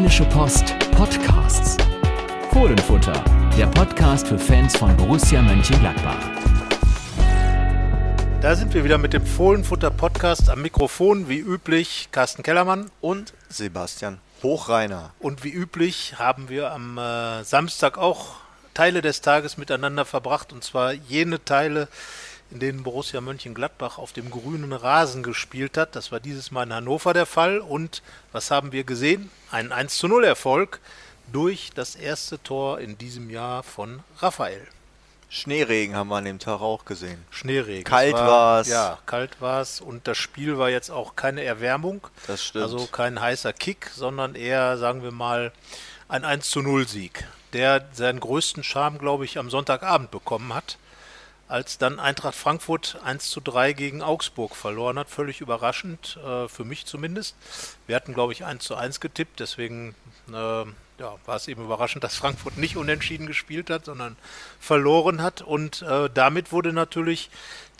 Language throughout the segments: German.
Rheinische Post Podcasts. Fohlenfutter, der Podcast für Fans von Borussia Mönchengladbach. Da sind wir wieder mit dem Fohlenfutter Podcast am Mikrofon, wie üblich, Carsten Kellermann und Sebastian Hochreiner. Und wie üblich haben wir am äh, Samstag auch Teile des Tages miteinander verbracht, und zwar jene Teile, in denen Borussia Mönchengladbach auf dem grünen Rasen gespielt hat. Das war dieses Mal in Hannover der Fall. Und was haben wir gesehen? Ein 1 zu 0 Erfolg durch das erste Tor in diesem Jahr von Raphael. Schneeregen haben wir an dem Tag auch gesehen. Schneeregen. Kalt war es. Ja, kalt war es. Und das Spiel war jetzt auch keine Erwärmung. Das stimmt. Also kein heißer Kick, sondern eher, sagen wir mal, ein 1 zu 0 Sieg, der seinen größten Charme, glaube ich, am Sonntagabend bekommen hat als dann Eintracht Frankfurt 1 zu 3 gegen Augsburg verloren hat. Völlig überraschend, äh, für mich zumindest. Wir hatten, glaube ich, 1 zu 1 getippt, deswegen äh, ja, war es eben überraschend, dass Frankfurt nicht unentschieden gespielt hat, sondern verloren hat. Und äh, damit wurde natürlich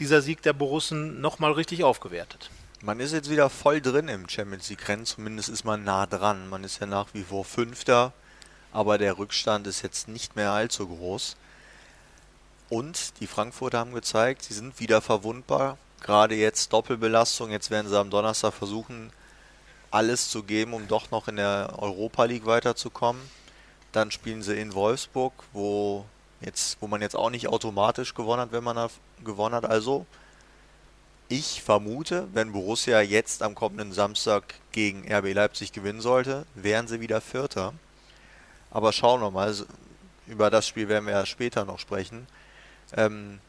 dieser Sieg der Borussen nochmal richtig aufgewertet. Man ist jetzt wieder voll drin im Champions League-Rennen, zumindest ist man nah dran. Man ist ja nach wie vor Fünfter, aber der Rückstand ist jetzt nicht mehr allzu groß. Und die Frankfurter haben gezeigt, sie sind wieder verwundbar. Gerade jetzt Doppelbelastung. Jetzt werden sie am Donnerstag versuchen, alles zu geben, um doch noch in der Europa League weiterzukommen. Dann spielen sie in Wolfsburg, wo, jetzt, wo man jetzt auch nicht automatisch gewonnen hat, wenn man gewonnen hat. Also, ich vermute, wenn Borussia jetzt am kommenden Samstag gegen RB Leipzig gewinnen sollte, wären sie wieder Vierter. Aber schauen wir mal. Über das Spiel werden wir ja später noch sprechen. Ähm,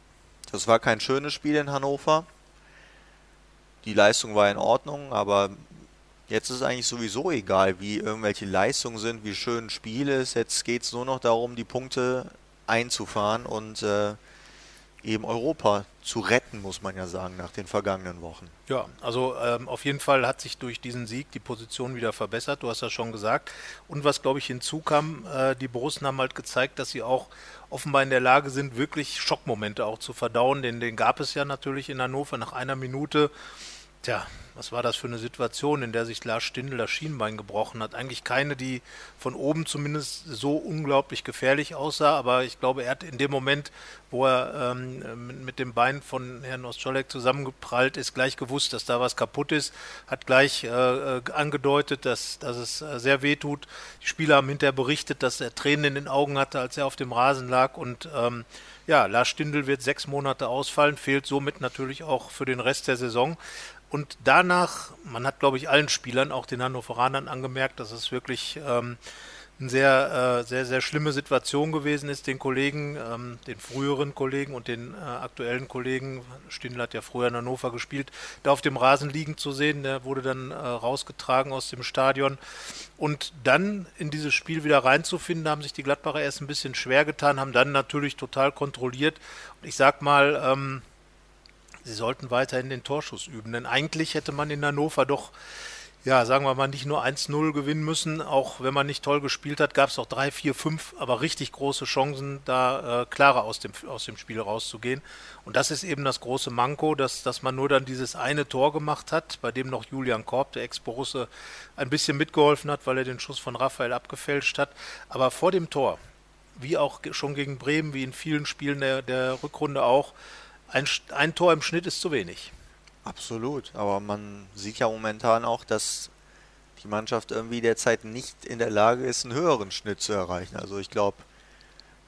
das war kein schönes Spiel in Hannover. Die Leistung war in Ordnung, aber jetzt ist eigentlich sowieso egal, wie irgendwelche Leistungen sind, wie schön ein Spiel ist. Jetzt geht es nur noch darum, die Punkte einzufahren und äh, eben Europa zu retten, muss man ja sagen, nach den vergangenen Wochen. Ja, also ähm, auf jeden Fall hat sich durch diesen Sieg die Position wieder verbessert, du hast das schon gesagt. Und was, glaube ich, hinzukam, äh, die Borussen haben halt gezeigt, dass sie auch offenbar in der Lage sind, wirklich Schockmomente auch zu verdauen. Den, den gab es ja natürlich in Hannover nach einer Minute. Tja, was war das für eine Situation, in der sich Lars Stindl das Schienbein gebrochen hat? Eigentlich keine, die von oben zumindest so unglaublich gefährlich aussah, aber ich glaube, er hat in dem Moment, wo er ähm, mit dem Bein von Herrn Ostscholek zusammengeprallt ist, gleich gewusst, dass da was kaputt ist, hat gleich äh, äh, angedeutet, dass, dass es äh, sehr weh tut. Die Spieler haben hinterher berichtet, dass er Tränen in den Augen hatte, als er auf dem Rasen lag und ähm, ja, Lars Stindl wird sechs Monate ausfallen, fehlt somit natürlich auch für den Rest der Saison. Und danach, man hat, glaube ich, allen Spielern, auch den Hannoveranern angemerkt, dass es wirklich ähm, eine sehr, äh, sehr, sehr schlimme Situation gewesen ist, den Kollegen, ähm, den früheren Kollegen und den äh, aktuellen Kollegen, Stindl hat ja früher in Hannover gespielt, da auf dem Rasen liegen zu sehen. Der wurde dann äh, rausgetragen aus dem Stadion. Und dann in dieses Spiel wieder reinzufinden, haben sich die Gladbacher erst ein bisschen schwer getan, haben dann natürlich total kontrolliert. Und ich sag mal, ähm, sie sollten weiterhin den Torschuss üben. Denn eigentlich hätte man in Hannover doch, ja, sagen wir mal, nicht nur 1-0 gewinnen müssen. Auch wenn man nicht toll gespielt hat, gab es auch 3, 4, 5, aber richtig große Chancen, da äh, klarer aus dem, aus dem Spiel rauszugehen. Und das ist eben das große Manko, dass, dass man nur dann dieses eine Tor gemacht hat, bei dem noch Julian Korb, der Ex-Borusse, ein bisschen mitgeholfen hat, weil er den Schuss von Raphael abgefälscht hat. Aber vor dem Tor, wie auch schon gegen Bremen, wie in vielen Spielen der, der Rückrunde auch, ein, ein Tor im Schnitt ist zu wenig. Absolut, aber man sieht ja momentan auch, dass die Mannschaft irgendwie derzeit nicht in der Lage ist, einen höheren Schnitt zu erreichen. Also ich glaube,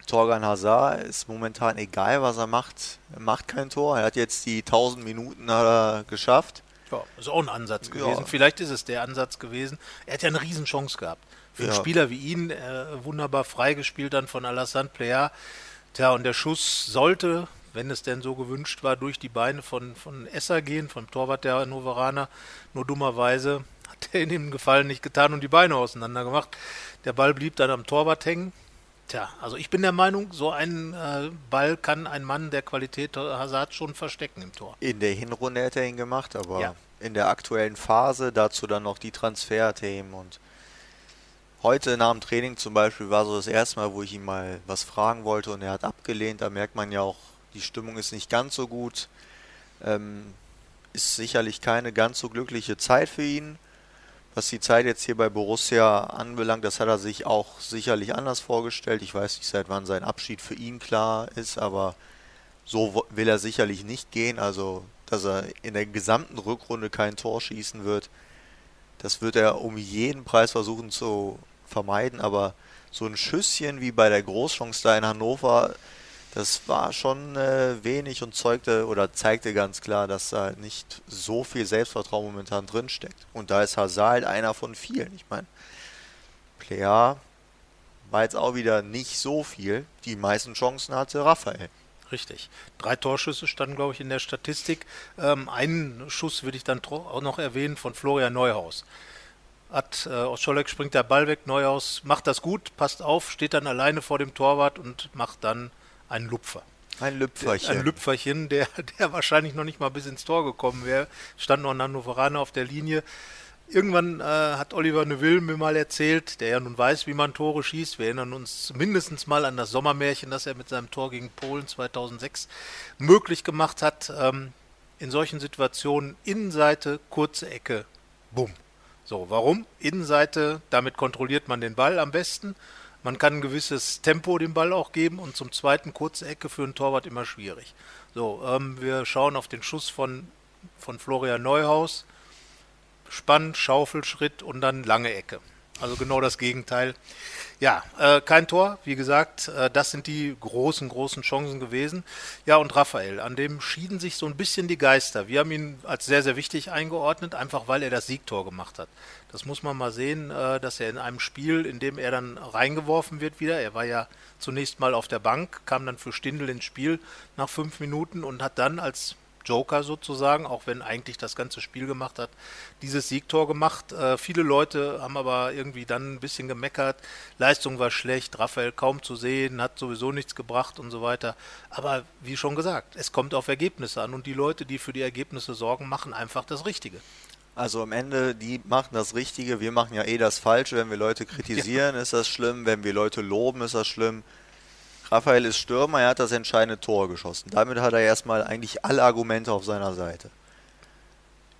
Torgan Hazard ist momentan egal, was er macht. Er macht kein Tor. Er hat jetzt die 1000 Minuten geschafft. Ja, ist auch ein Ansatz gewesen. Ja. Vielleicht ist es der Ansatz gewesen. Er hat ja eine Riesenchance gehabt. Für ja. einen Spieler wie ihn, äh, wunderbar freigespielt dann von Alassane Player. Tja, und der Schuss sollte wenn es denn so gewünscht war, durch die Beine von, von Esser gehen, vom Torwart der Hannoveraner. Nur dummerweise hat er in dem Gefallen nicht getan und die Beine auseinander gemacht. Der Ball blieb dann am Torwart hängen. Tja, also ich bin der Meinung, so einen äh, Ball kann ein Mann der Qualität Hazard schon verstecken im Tor. In der Hinrunde hätte er ihn gemacht, aber ja. in der aktuellen Phase dazu dann noch die Transferthemen und heute nach dem Training zum Beispiel war so das erste Mal, wo ich ihn mal was fragen wollte und er hat abgelehnt. Da merkt man ja auch, die Stimmung ist nicht ganz so gut. Ähm, ist sicherlich keine ganz so glückliche Zeit für ihn. Was die Zeit jetzt hier bei Borussia anbelangt, das hat er sich auch sicherlich anders vorgestellt. Ich weiß nicht, seit wann sein Abschied für ihn klar ist, aber so will er sicherlich nicht gehen. Also, dass er in der gesamten Rückrunde kein Tor schießen wird, das wird er um jeden Preis versuchen zu vermeiden. Aber so ein Schüsschen wie bei der Großchance da in Hannover, das war schon äh, wenig und zeugte oder zeigte ganz klar, dass da nicht so viel Selbstvertrauen momentan drin steckt. Und da ist Hazard halt einer von vielen. Ich meine, Plea war jetzt auch wieder nicht so viel. Die meisten Chancen hatte Raphael. Richtig. Drei Torschüsse standen, glaube ich, in der Statistik. Ähm, einen Schuss würde ich dann auch noch erwähnen von Florian Neuhaus. Hat, äh, aus Scholleck springt der Ball weg, Neuhaus macht das gut, passt auf, steht dann alleine vor dem Torwart und macht dann einen Lupfer. Ein Lüpferchen. Ein Lüpferchen, der, der wahrscheinlich noch nicht mal bis ins Tor gekommen wäre. Stand noch ein Hannoveraner auf der Linie. Irgendwann äh, hat Oliver Neuville mir mal erzählt, der ja nun weiß, wie man Tore schießt. Wir erinnern uns mindestens mal an das Sommermärchen, das er mit seinem Tor gegen Polen 2006 möglich gemacht hat. Ähm, in solchen Situationen Innenseite, kurze Ecke, bumm. So, warum? Innenseite, damit kontrolliert man den Ball am besten. Man kann ein gewisses Tempo dem Ball auch geben und zum zweiten kurze Ecke für einen Torwart immer schwierig. So, ähm, wir schauen auf den Schuss von, von Florian Neuhaus. Spann, Schaufelschritt und dann lange Ecke. Also genau das Gegenteil. Ja, äh, kein Tor, wie gesagt, äh, das sind die großen, großen Chancen gewesen. Ja, und Raphael, an dem schieden sich so ein bisschen die Geister. Wir haben ihn als sehr, sehr wichtig eingeordnet, einfach weil er das Siegtor gemacht hat. Das muss man mal sehen, äh, dass er in einem Spiel, in dem er dann reingeworfen wird wieder, er war ja zunächst mal auf der Bank, kam dann für Stindl ins Spiel nach fünf Minuten und hat dann als Joker sozusagen, auch wenn eigentlich das ganze Spiel gemacht hat, dieses Siegtor gemacht. Äh, viele Leute haben aber irgendwie dann ein bisschen gemeckert. Leistung war schlecht, Raphael kaum zu sehen, hat sowieso nichts gebracht und so weiter. Aber wie schon gesagt, es kommt auf Ergebnisse an und die Leute, die für die Ergebnisse sorgen, machen einfach das Richtige. Also am Ende, die machen das Richtige, wir machen ja eh das Falsche. Wenn wir Leute kritisieren, ja. ist das schlimm. Wenn wir Leute loben, ist das schlimm. Raphael ist Stürmer, er hat das entscheidende Tor geschossen. Damit hat er erstmal eigentlich alle Argumente auf seiner Seite.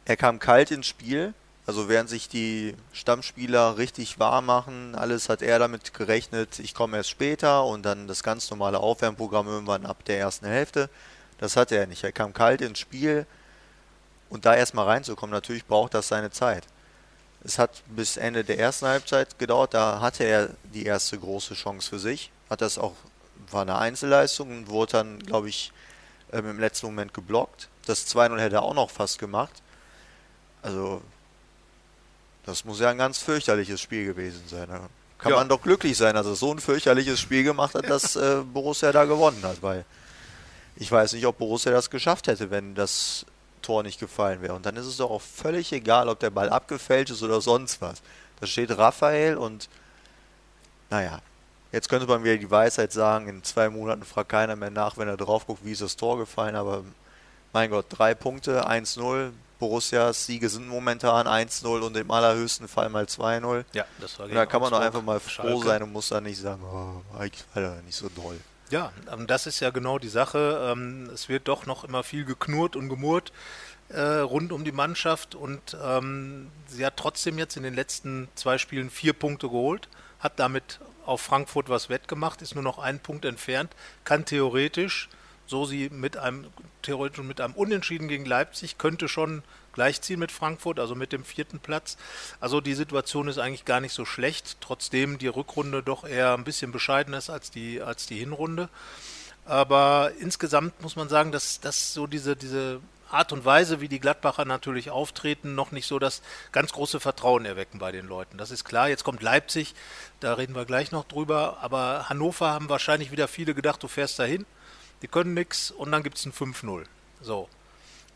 Er kam kalt ins Spiel, also während sich die Stammspieler richtig warm machen, alles hat er damit gerechnet, ich komme erst später und dann das ganz normale Aufwärmprogramm irgendwann ab der ersten Hälfte. Das hatte er nicht. Er kam kalt ins Spiel und da erstmal reinzukommen, natürlich braucht das seine Zeit. Es hat bis Ende der ersten Halbzeit gedauert, da hatte er die erste große Chance für sich, hat das auch war eine Einzelleistung und wurde dann, glaube ich, ähm, im letzten Moment geblockt. Das 2-0 hätte er auch noch fast gemacht. Also, das muss ja ein ganz fürchterliches Spiel gewesen sein. Da kann ja. man doch glücklich sein, dass er so ein fürchterliches Spiel gemacht hat, dass äh, Borussia da gewonnen hat, weil ich weiß nicht, ob Borussia das geschafft hätte, wenn das Tor nicht gefallen wäre. Und dann ist es doch auch völlig egal, ob der Ball abgefälscht ist oder sonst was. Da steht Raphael und naja, Jetzt könnte man wieder die Weisheit sagen, in zwei Monaten fragt keiner mehr nach, wenn er drauf guckt, wie ist das Tor gefallen, aber mein Gott, drei Punkte, 1-0. Borussias Siege sind momentan 1-0 und im allerhöchsten Fall mal 2-0. Ja, das war und Da kann man doch einfach mal froh Schalke. sein und muss dann nicht sagen, oh, war er nicht so doll. Ja, das ist ja genau die Sache. Ähm, es wird doch noch immer viel geknurrt und gemurrt äh, rund um die Mannschaft und ähm, sie hat trotzdem jetzt in den letzten zwei Spielen vier Punkte geholt, hat damit auf Frankfurt was wettgemacht, ist nur noch ein Punkt entfernt, kann theoretisch, so sie mit einem theoretisch mit einem Unentschieden gegen Leipzig, könnte schon gleichziehen mit Frankfurt, also mit dem vierten Platz. Also die Situation ist eigentlich gar nicht so schlecht, trotzdem die Rückrunde doch eher ein bisschen bescheidener ist als die, als die Hinrunde. Aber insgesamt muss man sagen, dass, dass so diese, diese Art und Weise, wie die Gladbacher natürlich auftreten, noch nicht so das ganz große Vertrauen erwecken bei den Leuten. Das ist klar. Jetzt kommt Leipzig, da reden wir gleich noch drüber. Aber Hannover haben wahrscheinlich wieder viele gedacht, du fährst dahin, die können nichts und dann gibt es ein 5-0. So.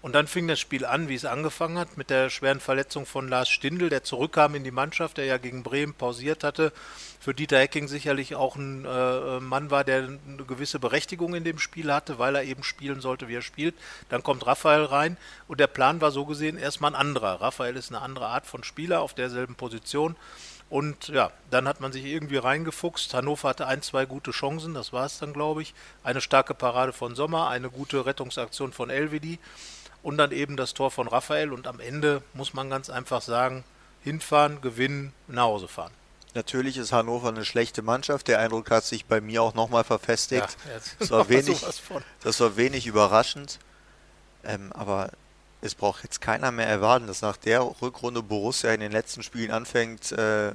Und dann fing das Spiel an, wie es angefangen hat, mit der schweren Verletzung von Lars Stindl, der zurückkam in die Mannschaft, der ja gegen Bremen pausiert hatte. Für Dieter Hecking sicherlich auch ein äh, Mann war, der eine gewisse Berechtigung in dem Spiel hatte, weil er eben spielen sollte, wie er spielt. Dann kommt Raphael rein und der Plan war so gesehen erstmal ein anderer. Raphael ist eine andere Art von Spieler auf derselben Position. Und ja, dann hat man sich irgendwie reingefuchst. Hannover hatte ein, zwei gute Chancen, das war es dann, glaube ich. Eine starke Parade von Sommer, eine gute Rettungsaktion von Elvedi und dann eben das Tor von Raphael und am Ende muss man ganz einfach sagen, hinfahren, gewinnen, nach Hause fahren. Natürlich ist Hannover eine schlechte Mannschaft. Der Eindruck hat sich bei mir auch nochmal verfestigt. Ja, das, war wenig, das war wenig überraschend. Ähm, aber es braucht jetzt keiner mehr erwarten, dass nach der Rückrunde Borussia in den letzten Spielen anfängt, äh,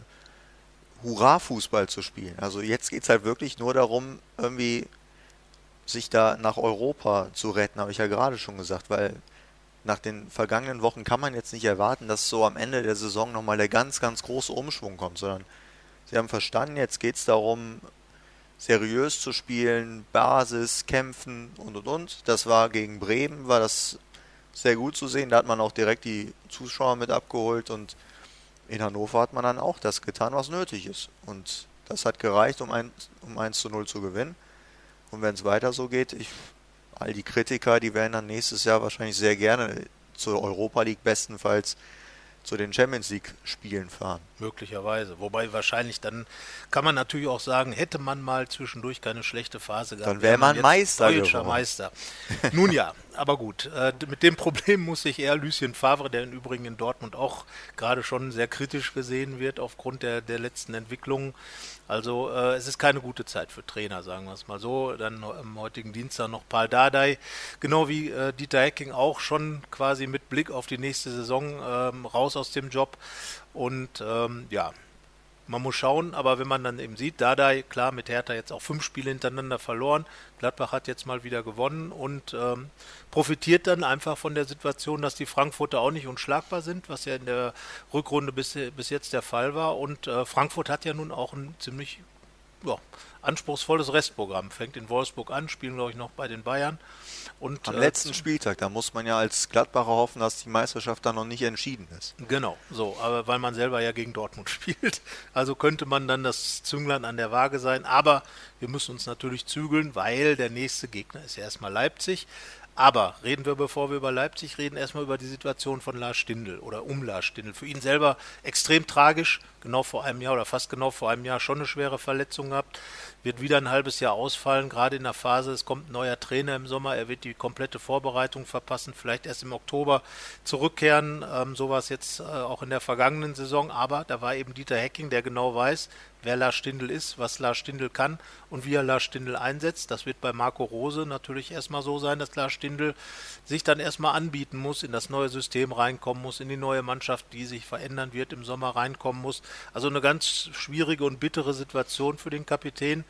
Hurra-Fußball zu spielen. Also jetzt geht es halt wirklich nur darum, irgendwie sich da nach Europa zu retten, habe ich ja gerade schon gesagt, weil nach den vergangenen Wochen kann man jetzt nicht erwarten, dass so am Ende der Saison nochmal der ganz, ganz große Umschwung kommt, sondern sie haben verstanden, jetzt geht es darum, seriös zu spielen, Basis, kämpfen und und und. Das war gegen Bremen, war das sehr gut zu sehen. Da hat man auch direkt die Zuschauer mit abgeholt und in Hannover hat man dann auch das getan, was nötig ist. Und das hat gereicht, um, ein, um 1 zu 0 zu gewinnen. Und wenn es weiter so geht, ich, all die Kritiker, die werden dann nächstes Jahr wahrscheinlich sehr gerne zur Europa League bestenfalls zu den Champions League Spielen fahren. Möglicherweise. Wobei wahrscheinlich dann kann man natürlich auch sagen, hätte man mal zwischendurch keine schlechte Phase gehabt. Dann wäre man Meister deutscher geworden. Meister. Nun ja, aber gut. Äh, mit dem Problem muss sich eher Lucien Favre, der im Übrigen in Dortmund auch gerade schon sehr kritisch gesehen wird aufgrund der, der letzten Entwicklungen, also äh, es ist keine gute Zeit für Trainer, sagen wir es mal so. Dann am heutigen Dienstag noch Paul Dardai, genau wie äh, Dieter Hecking auch schon quasi mit Blick auf die nächste Saison ähm, raus aus dem Job. Und ähm, ja, man muss schauen, aber wenn man dann eben sieht, Dardai, klar, mit Hertha jetzt auch fünf Spiele hintereinander verloren, Gladbach hat jetzt mal wieder gewonnen und ähm, profitiert dann einfach von der Situation, dass die Frankfurter auch nicht unschlagbar sind, was ja in der Rückrunde bis, bis jetzt der Fall war. Und äh, Frankfurt hat ja nun auch ein ziemlich ja, anspruchsvolles Restprogramm. Fängt in Wolfsburg an, spielen, glaube ich, noch bei den Bayern. Und, Am äh, letzten Spieltag, da muss man ja als Gladbacher hoffen, dass die Meisterschaft dann noch nicht entschieden ist. Genau, so, aber weil man selber ja gegen Dortmund spielt. Also könnte man dann das Zünglein an der Waage sein. Aber wir müssen uns natürlich zügeln, weil der nächste Gegner ist ja erstmal Leipzig. Aber reden wir, bevor wir über Leipzig reden, erstmal über die Situation von Lars Stindl oder um Lars Stindl. Für ihn selber extrem tragisch, genau vor einem Jahr oder fast genau vor einem Jahr schon eine schwere Verletzung gehabt wird wieder ein halbes Jahr ausfallen, gerade in der Phase, es kommt ein neuer Trainer im Sommer, er wird die komplette Vorbereitung verpassen, vielleicht erst im Oktober zurückkehren. Ähm, so war es jetzt äh, auch in der vergangenen Saison, aber da war eben Dieter Hecking, der genau weiß, wer Lars Stindl ist, was Lars Stindl kann und wie er Lars Stindl einsetzt. Das wird bei Marco Rose natürlich erstmal so sein, dass Lars Stindl sich dann erstmal anbieten muss, in das neue System reinkommen muss, in die neue Mannschaft, die sich verändern wird, im Sommer reinkommen muss. Also eine ganz schwierige und bittere Situation für den Kapitän.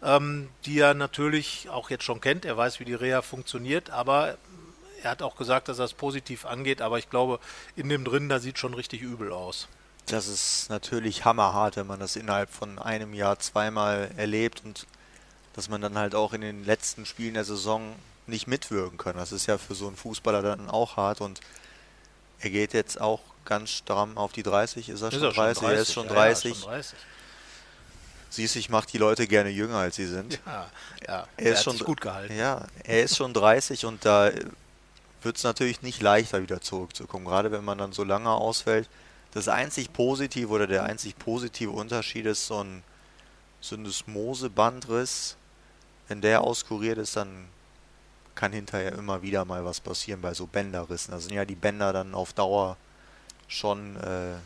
Ähm, die er natürlich auch jetzt schon kennt. Er weiß, wie die Reha funktioniert, aber er hat auch gesagt, dass er es positiv angeht. Aber ich glaube, in dem drin, da sieht schon richtig übel aus. Das ist natürlich hammerhart, wenn man das innerhalb von einem Jahr zweimal erlebt und dass man dann halt auch in den letzten Spielen der Saison nicht mitwirken kann. Das ist ja für so einen Fußballer dann auch hart und er geht jetzt auch ganz stramm auf die 30. Ist er, ist schon, er 30? schon 30? Er ist schon 30. Ja, schon 30. Siehst ich mache die Leute gerne jünger, als sie sind. Ja, ja. Er, er ist schon gut gehalten. Ja, er ist schon 30 und da wird es natürlich nicht leichter wieder zurückzukommen, gerade wenn man dann so lange ausfällt. Das einzig positive oder der einzig positive Unterschied ist so ein Syndesmose-Bandriss. Wenn der auskuriert ist, dann kann hinterher immer wieder mal was passieren bei so Bänderrissen. Da sind ja die Bänder dann auf Dauer schon äh,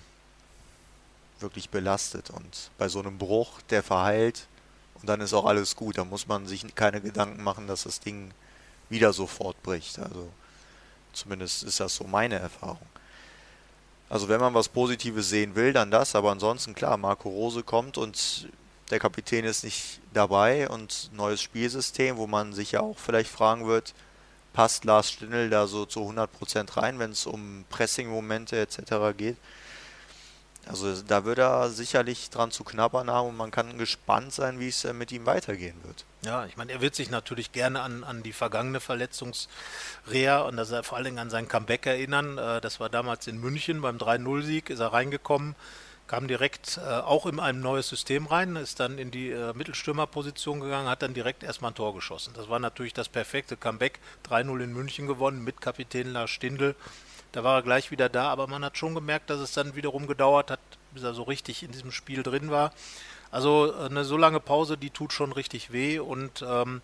wirklich belastet. Und bei so einem Bruch, der verheilt und dann ist auch alles gut. Da muss man sich keine Gedanken machen, dass das Ding wieder sofort bricht. Also zumindest ist das so meine Erfahrung. Also wenn man was Positives sehen will, dann das. Aber ansonsten klar, Marco Rose kommt und der Kapitän ist nicht dabei und neues Spielsystem, wo man sich ja auch vielleicht fragen wird, passt Lars Stindl da so zu 100% rein, wenn es um Pressing-Momente etc. geht. Also da wird er sicherlich dran zu knabbern haben und man kann gespannt sein, wie es äh, mit ihm weitergehen wird. Ja, ich meine, er wird sich natürlich gerne an, an die vergangene Verletzungsreha und dass er vor allen Dingen an sein Comeback erinnern. Äh, das war damals in München beim 3-0-Sieg, ist er reingekommen, kam direkt äh, auch in ein neues System rein, ist dann in die Mittelstürmerposition gegangen, hat dann direkt erstmal ein Tor geschossen. Das war natürlich das perfekte Comeback. 3-0 in München gewonnen mit Kapitän Lars Stindl. Da war er gleich wieder da, aber man hat schon gemerkt, dass es dann wiederum gedauert hat, bis er so richtig in diesem Spiel drin war. Also eine so lange Pause, die tut schon richtig weh und ähm,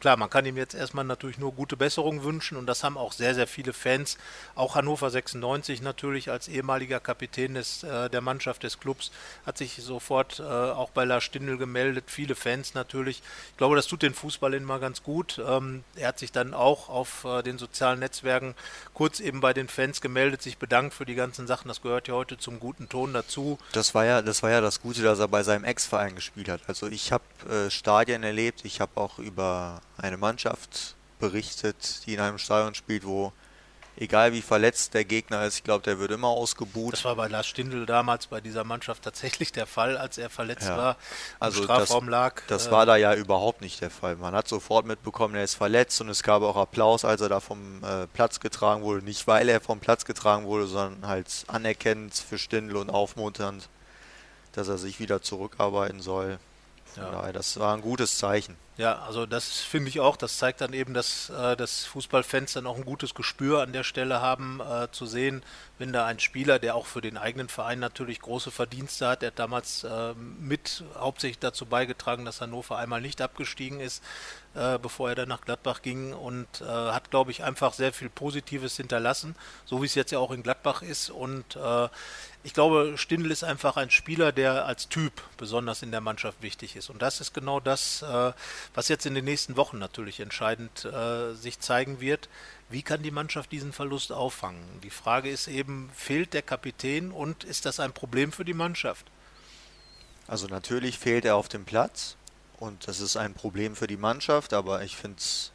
klar, man kann ihm jetzt erstmal natürlich nur gute Besserung wünschen und das haben auch sehr, sehr viele Fans. Auch Hannover 96 natürlich als ehemaliger Kapitän des, äh, der Mannschaft des Clubs hat sich sofort äh, auch bei Lars Stindl gemeldet. Viele Fans natürlich. Ich glaube, das tut den Fußball immer ganz gut. Ähm, er hat sich dann auch auf äh, den sozialen Netzwerken kurz eben bei den Fans gemeldet, sich bedankt für die ganzen Sachen. Das gehört ja heute zum guten Ton dazu. Das war ja, das war ja das Gute, dass er bei seinem Ex-Verein gespielt hat. Also ich habe äh, Stadien erlebt, ich habe auch über eine Mannschaft berichtet, die in einem Stadion spielt, wo egal wie verletzt der Gegner ist, ich glaube, der wird immer ausgebucht. Das war bei Lars Stindl damals bei dieser Mannschaft tatsächlich der Fall, als er verletzt ja. war, also Strafraum das, lag. Das äh, war da ja überhaupt nicht der Fall. Man hat sofort mitbekommen, er ist verletzt und es gab auch Applaus, als er da vom äh, Platz getragen wurde. Nicht weil er vom Platz getragen wurde, sondern halt anerkennend für Stindl und aufmunternd, dass er sich wieder zurückarbeiten soll. Ja. Daher, das war ein gutes Zeichen. Ja, also das finde ich auch. Das zeigt dann eben, dass, äh, dass Fußballfans dann auch ein gutes Gespür an der Stelle haben, äh, zu sehen, wenn da ein Spieler, der auch für den eigenen Verein natürlich große Verdienste hat, der hat damals äh, mit hauptsächlich dazu beigetragen, dass Hannover einmal nicht abgestiegen ist, äh, bevor er dann nach Gladbach ging und äh, hat, glaube ich, einfach sehr viel Positives hinterlassen, so wie es jetzt ja auch in Gladbach ist. Und ich glaube, Stindl ist einfach ein Spieler, der als Typ besonders in der Mannschaft wichtig ist. Und das ist genau das, äh, was jetzt in den nächsten Wochen natürlich entscheidend äh, sich zeigen wird. Wie kann die Mannschaft diesen Verlust auffangen? Die Frage ist eben, fehlt der Kapitän und ist das ein Problem für die Mannschaft? Also natürlich fehlt er auf dem Platz und das ist ein Problem für die Mannschaft, aber ich finde es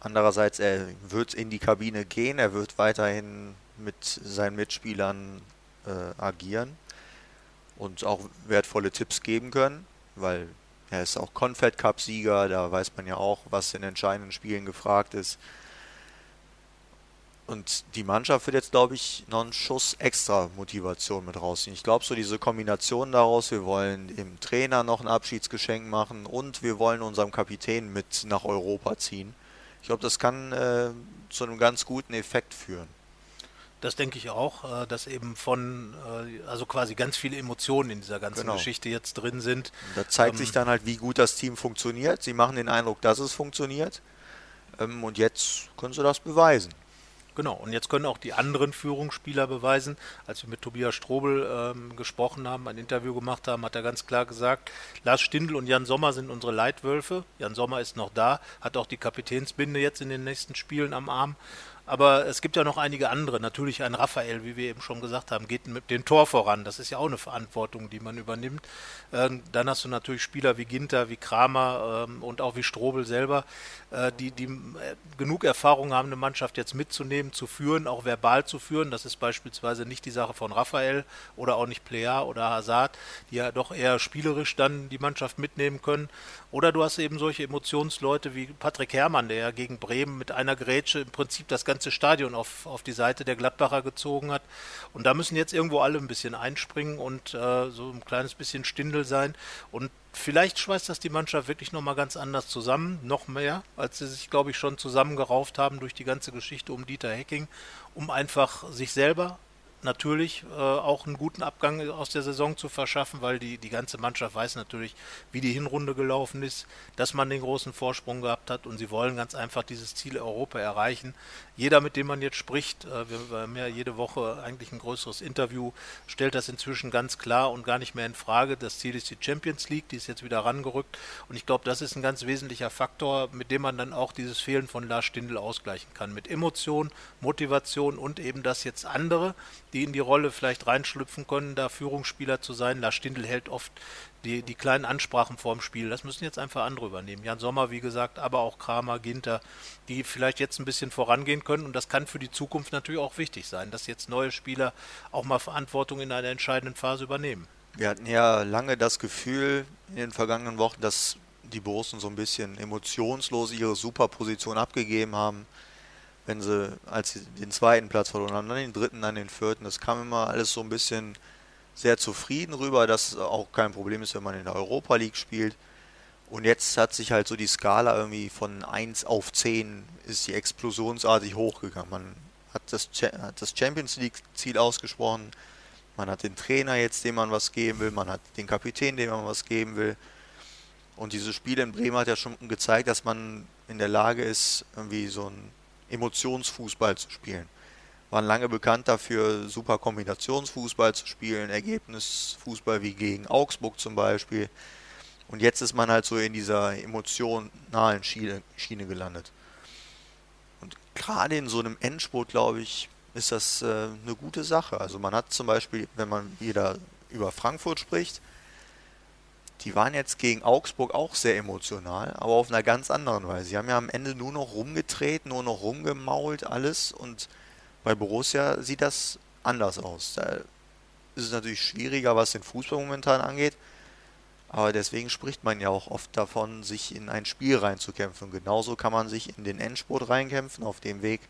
andererseits, er wird in die Kabine gehen, er wird weiterhin mit seinen Mitspielern äh, agieren und auch wertvolle Tipps geben können, weil er ist auch Confed Cup Sieger, da weiß man ja auch, was in entscheidenden Spielen gefragt ist. Und die Mannschaft wird jetzt, glaube ich, noch einen Schuss extra Motivation mit rausziehen. Ich glaube, so diese Kombination daraus, wir wollen dem Trainer noch ein Abschiedsgeschenk machen und wir wollen unserem Kapitän mit nach Europa ziehen. Ich glaube, das kann äh, zu einem ganz guten Effekt führen. Das denke ich auch, äh, dass eben von, äh, also quasi ganz viele Emotionen in dieser ganzen genau. Geschichte jetzt drin sind. da zeigt ähm, sich dann halt, wie gut das Team funktioniert. Sie machen den Eindruck, dass es funktioniert. Ähm, und jetzt können sie das beweisen. Genau, und jetzt können auch die anderen Führungsspieler beweisen. Als wir mit Tobias Strobel ähm, gesprochen haben, ein Interview gemacht haben, hat er ganz klar gesagt, Lars Stindl und Jan Sommer sind unsere Leitwölfe. Jan Sommer ist noch da, hat auch die Kapitänsbinde jetzt in den nächsten Spielen am Arm. Aber es gibt ja noch einige andere. Natürlich ein Raphael, wie wir eben schon gesagt haben, geht mit dem Tor voran. Das ist ja auch eine Verantwortung, die man übernimmt. Ähm, dann hast du natürlich Spieler wie Ginter, wie Kramer ähm, und auch wie Strobel selber, äh, die, die äh, genug Erfahrung haben, eine Mannschaft jetzt mitzunehmen, zu führen, auch verbal zu führen. Das ist beispielsweise nicht die Sache von Raphael oder auch nicht Plea oder Hazard, die ja doch eher spielerisch dann die Mannschaft mitnehmen können. Oder du hast eben solche Emotionsleute wie Patrick Herrmann, der ja gegen Bremen mit einer Grätsche im Prinzip das ganze Stadion auf, auf die Seite der Gladbacher gezogen hat. Und da müssen jetzt irgendwo alle ein bisschen einspringen und äh, so ein kleines bisschen Stindel sein. Und vielleicht schweißt das die Mannschaft wirklich nochmal ganz anders zusammen, noch mehr, als sie sich, glaube ich, schon zusammengerauft haben durch die ganze Geschichte um Dieter Hecking, um einfach sich selber natürlich äh, auch einen guten Abgang aus der Saison zu verschaffen, weil die, die ganze Mannschaft weiß natürlich, wie die Hinrunde gelaufen ist, dass man den großen Vorsprung gehabt hat und sie wollen ganz einfach dieses Ziel Europa erreichen. Jeder, mit dem man jetzt spricht, äh, wir, haben ja jede Woche eigentlich ein größeres Interview, stellt das inzwischen ganz klar und gar nicht mehr in Frage. Das Ziel ist die Champions League, die ist jetzt wieder rangerückt und ich glaube, das ist ein ganz wesentlicher Faktor, mit dem man dann auch dieses Fehlen von Lars Stindl ausgleichen kann. Mit Emotion, Motivation und eben das jetzt andere, die in die Rolle vielleicht reinschlüpfen können, da Führungsspieler zu sein. Lars Stindl hält oft die, die kleinen Ansprachen vorm Spiel. Das müssen jetzt einfach andere übernehmen. Jan Sommer, wie gesagt, aber auch Kramer, Ginter, die vielleicht jetzt ein bisschen vorangehen können. Und das kann für die Zukunft natürlich auch wichtig sein, dass jetzt neue Spieler auch mal Verantwortung in einer entscheidenden Phase übernehmen. Wir hatten ja lange das Gefühl in den vergangenen Wochen, dass die Borussen so ein bisschen emotionslos ihre Superposition abgegeben haben wenn sie, als sie den zweiten Platz verloren haben, dann den dritten, dann den vierten. Das kam immer alles so ein bisschen sehr zufrieden rüber, dass es auch kein Problem ist, wenn man in der Europa League spielt. Und jetzt hat sich halt so die Skala irgendwie von 1 auf 10 ist die explosionsartig hochgegangen. Man hat das, hat das Champions League Ziel ausgesprochen. Man hat den Trainer jetzt, dem man was geben will. Man hat den Kapitän, dem man was geben will. Und dieses Spiel in Bremen hat ja schon gezeigt, dass man in der Lage ist, irgendwie so einen Emotionsfußball zu spielen. Waren lange bekannt dafür, super Kombinationsfußball zu spielen, Ergebnisfußball wie gegen Augsburg zum Beispiel. Und jetzt ist man halt so in dieser emotionalen Schiene, Schiene gelandet. Und gerade in so einem Endspurt, glaube ich, ist das äh, eine gute Sache. Also man hat zum Beispiel, wenn man wieder über Frankfurt spricht, die waren jetzt gegen Augsburg auch sehr emotional, aber auf einer ganz anderen Weise. Sie haben ja am Ende nur noch rumgedreht, nur noch rumgemault, alles. Und bei Borussia sieht das anders aus. Da ist es natürlich schwieriger, was den Fußball momentan angeht. Aber deswegen spricht man ja auch oft davon, sich in ein Spiel reinzukämpfen. Und genauso kann man sich in den Endspurt reinkämpfen. Auf dem Weg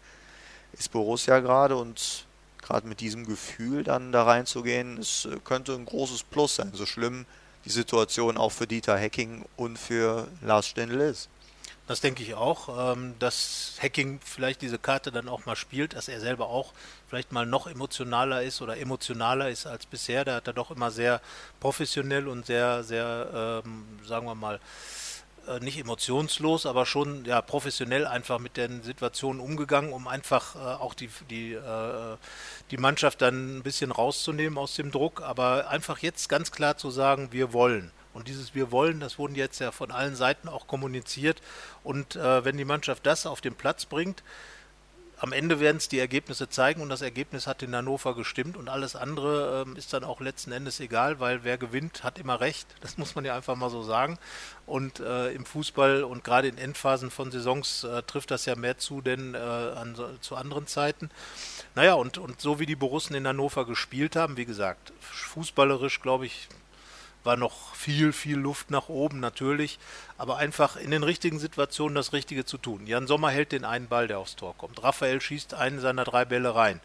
ist Borussia gerade und gerade mit diesem Gefühl dann da reinzugehen, es könnte ein großes Plus sein. So schlimm die Situation auch für Dieter Hecking und für Lars Stendel ist. Das denke ich auch, ähm, dass Hacking vielleicht diese Karte dann auch mal spielt, dass er selber auch vielleicht mal noch emotionaler ist oder emotionaler ist als bisher. Da hat er doch immer sehr professionell und sehr, sehr, ähm, sagen wir mal, nicht emotionslos, aber schon ja professionell einfach mit den Situationen umgegangen, um einfach äh, auch die, die, äh, die Mannschaft dann ein bisschen rauszunehmen aus dem Druck, aber einfach jetzt ganz klar zu sagen, wir wollen. Und dieses Wir wollen, das wurden jetzt ja von allen Seiten auch kommuniziert. Und äh, wenn die Mannschaft das auf den Platz bringt, am Ende werden es die Ergebnisse zeigen und das Ergebnis hat in Hannover gestimmt und alles andere ähm, ist dann auch letzten Endes egal, weil wer gewinnt, hat immer recht. Das muss man ja einfach mal so sagen. Und äh, im Fußball und gerade in Endphasen von Saisons äh, trifft das ja mehr zu, denn äh, an, zu anderen Zeiten. Naja, und, und so wie die Borussen in Hannover gespielt haben, wie gesagt, fußballerisch, glaube ich, war noch viel, viel Luft nach oben natürlich, aber einfach in den richtigen Situationen das Richtige zu tun. Jan Sommer hält den einen Ball, der aufs Tor kommt. Raphael schießt einen seiner drei Bälle rein.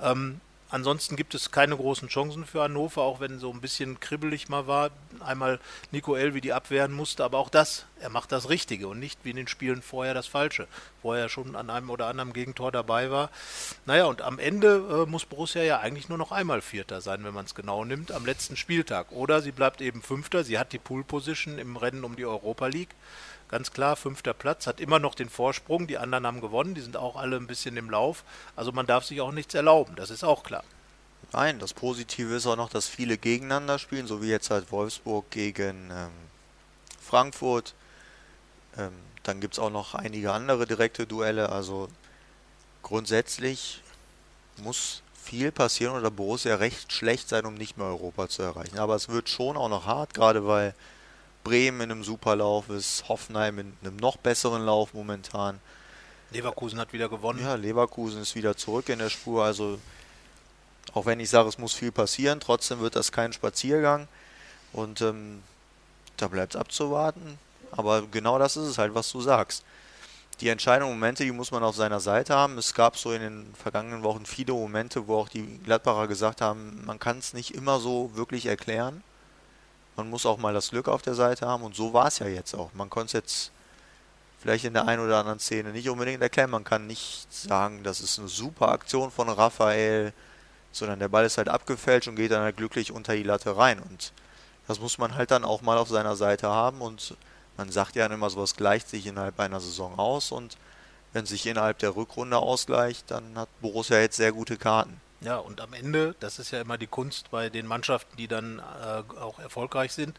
Ähm, Ansonsten gibt es keine großen Chancen für Hannover, auch wenn so ein bisschen kribbelig mal war. Einmal Nico Elvi die abwehren musste, aber auch das, er macht das Richtige und nicht wie in den Spielen vorher das Falsche, wo er schon an einem oder anderen Gegentor dabei war. Naja, und am Ende äh, muss Borussia ja eigentlich nur noch einmal Vierter sein, wenn man es genau nimmt, am letzten Spieltag. Oder sie bleibt eben Fünfter, sie hat die Pool Position im Rennen um die Europa League. Ganz klar, fünfter Platz, hat immer noch den Vorsprung. Die anderen haben gewonnen, die sind auch alle ein bisschen im Lauf. Also man darf sich auch nichts erlauben, das ist auch klar. Nein, das Positive ist auch noch, dass viele gegeneinander spielen, so wie jetzt halt Wolfsburg gegen ähm, Frankfurt. Ähm, dann gibt es auch noch einige andere direkte Duelle. Also grundsätzlich muss viel passieren oder Borussia recht schlecht sein, um nicht mehr Europa zu erreichen. Aber es wird schon auch noch hart, gerade weil Bremen in einem Superlauf ist, Hoffenheim in einem noch besseren Lauf momentan. Leverkusen hat wieder gewonnen. Ja, Leverkusen ist wieder zurück in der Spur. Also auch wenn ich sage, es muss viel passieren, trotzdem wird das kein Spaziergang. Und ähm, da bleibt es abzuwarten. Aber genau das ist es halt, was du sagst. Die entscheidenden Momente, die muss man auf seiner Seite haben. Es gab so in den vergangenen Wochen viele Momente, wo auch die Gladbacher gesagt haben, man kann es nicht immer so wirklich erklären. Man muss auch mal das Glück auf der Seite haben und so war es ja jetzt auch. Man konnte es jetzt vielleicht in der einen oder anderen Szene nicht unbedingt erklären. Man kann nicht sagen, das ist eine super Aktion von Raphael, sondern der Ball ist halt abgefälscht und geht dann halt glücklich unter die Latte rein. Und das muss man halt dann auch mal auf seiner Seite haben und man sagt ja immer, sowas gleicht sich innerhalb einer Saison aus und wenn sich innerhalb der Rückrunde ausgleicht, dann hat Borussia jetzt sehr gute Karten. Ja, und am Ende, das ist ja immer die Kunst bei den Mannschaften, die dann äh, auch erfolgreich sind,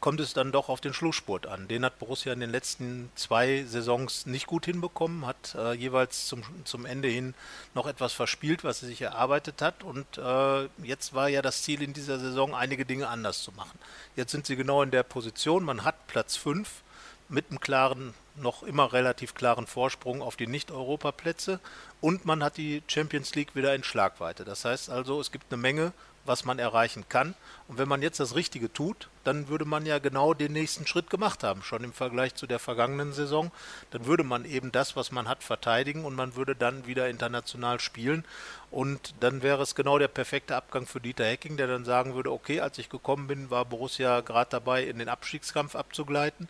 kommt es dann doch auf den Schlussspurt an. Den hat Borussia in den letzten zwei Saisons nicht gut hinbekommen, hat äh, jeweils zum, zum Ende hin noch etwas verspielt, was er sich erarbeitet hat. Und äh, jetzt war ja das Ziel in dieser Saison, einige Dinge anders zu machen. Jetzt sind sie genau in der Position, man hat Platz 5 mit einem klaren, noch immer relativ klaren Vorsprung auf die Nicht-Europaplätze und man hat die Champions League wieder in Schlagweite. Das heißt also, es gibt eine Menge, was man erreichen kann. Und wenn man jetzt das Richtige tut, dann würde man ja genau den nächsten Schritt gemacht haben, schon im Vergleich zu der vergangenen Saison. Dann würde man eben das, was man hat, verteidigen und man würde dann wieder international spielen. Und dann wäre es genau der perfekte Abgang für Dieter Hecking, der dann sagen würde, okay, als ich gekommen bin, war Borussia gerade dabei, in den Abstiegskampf abzugleiten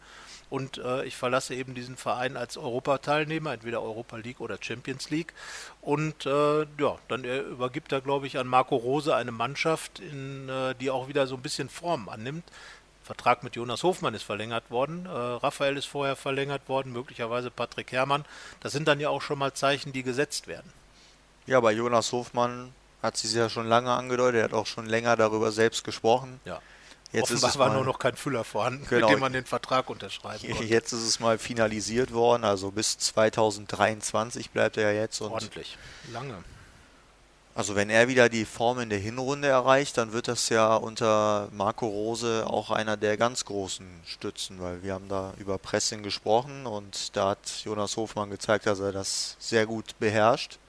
und äh, ich verlasse eben diesen Verein als Europateilnehmer, entweder Europa League oder Champions League. Und äh, ja, dann übergibt er, glaube ich, an Marco Rose eine Mannschaft, in, äh, die auch wieder so ein bisschen Form annimmt. Vertrag mit Jonas Hofmann ist verlängert worden, äh, Raphael ist vorher verlängert worden, möglicherweise Patrick Herrmann. Das sind dann ja auch schon mal Zeichen, die gesetzt werden. Ja, bei Jonas Hofmann hat sie ja schon lange angedeutet, er hat auch schon länger darüber selbst gesprochen. Ja. Jetzt Offenbar ist es war mal, nur noch kein Füller vorhanden, genau, mit dem man den Vertrag unterschreiben konnte. Jetzt ist es mal finalisiert worden, also bis 2023 bleibt er ja jetzt. Ordentlich, lange. Also wenn er wieder die Form in der Hinrunde erreicht, dann wird das ja unter Marco Rose auch einer der ganz großen Stützen, weil wir haben da über Pressing gesprochen und da hat Jonas Hofmann gezeigt, dass er das sehr gut beherrscht.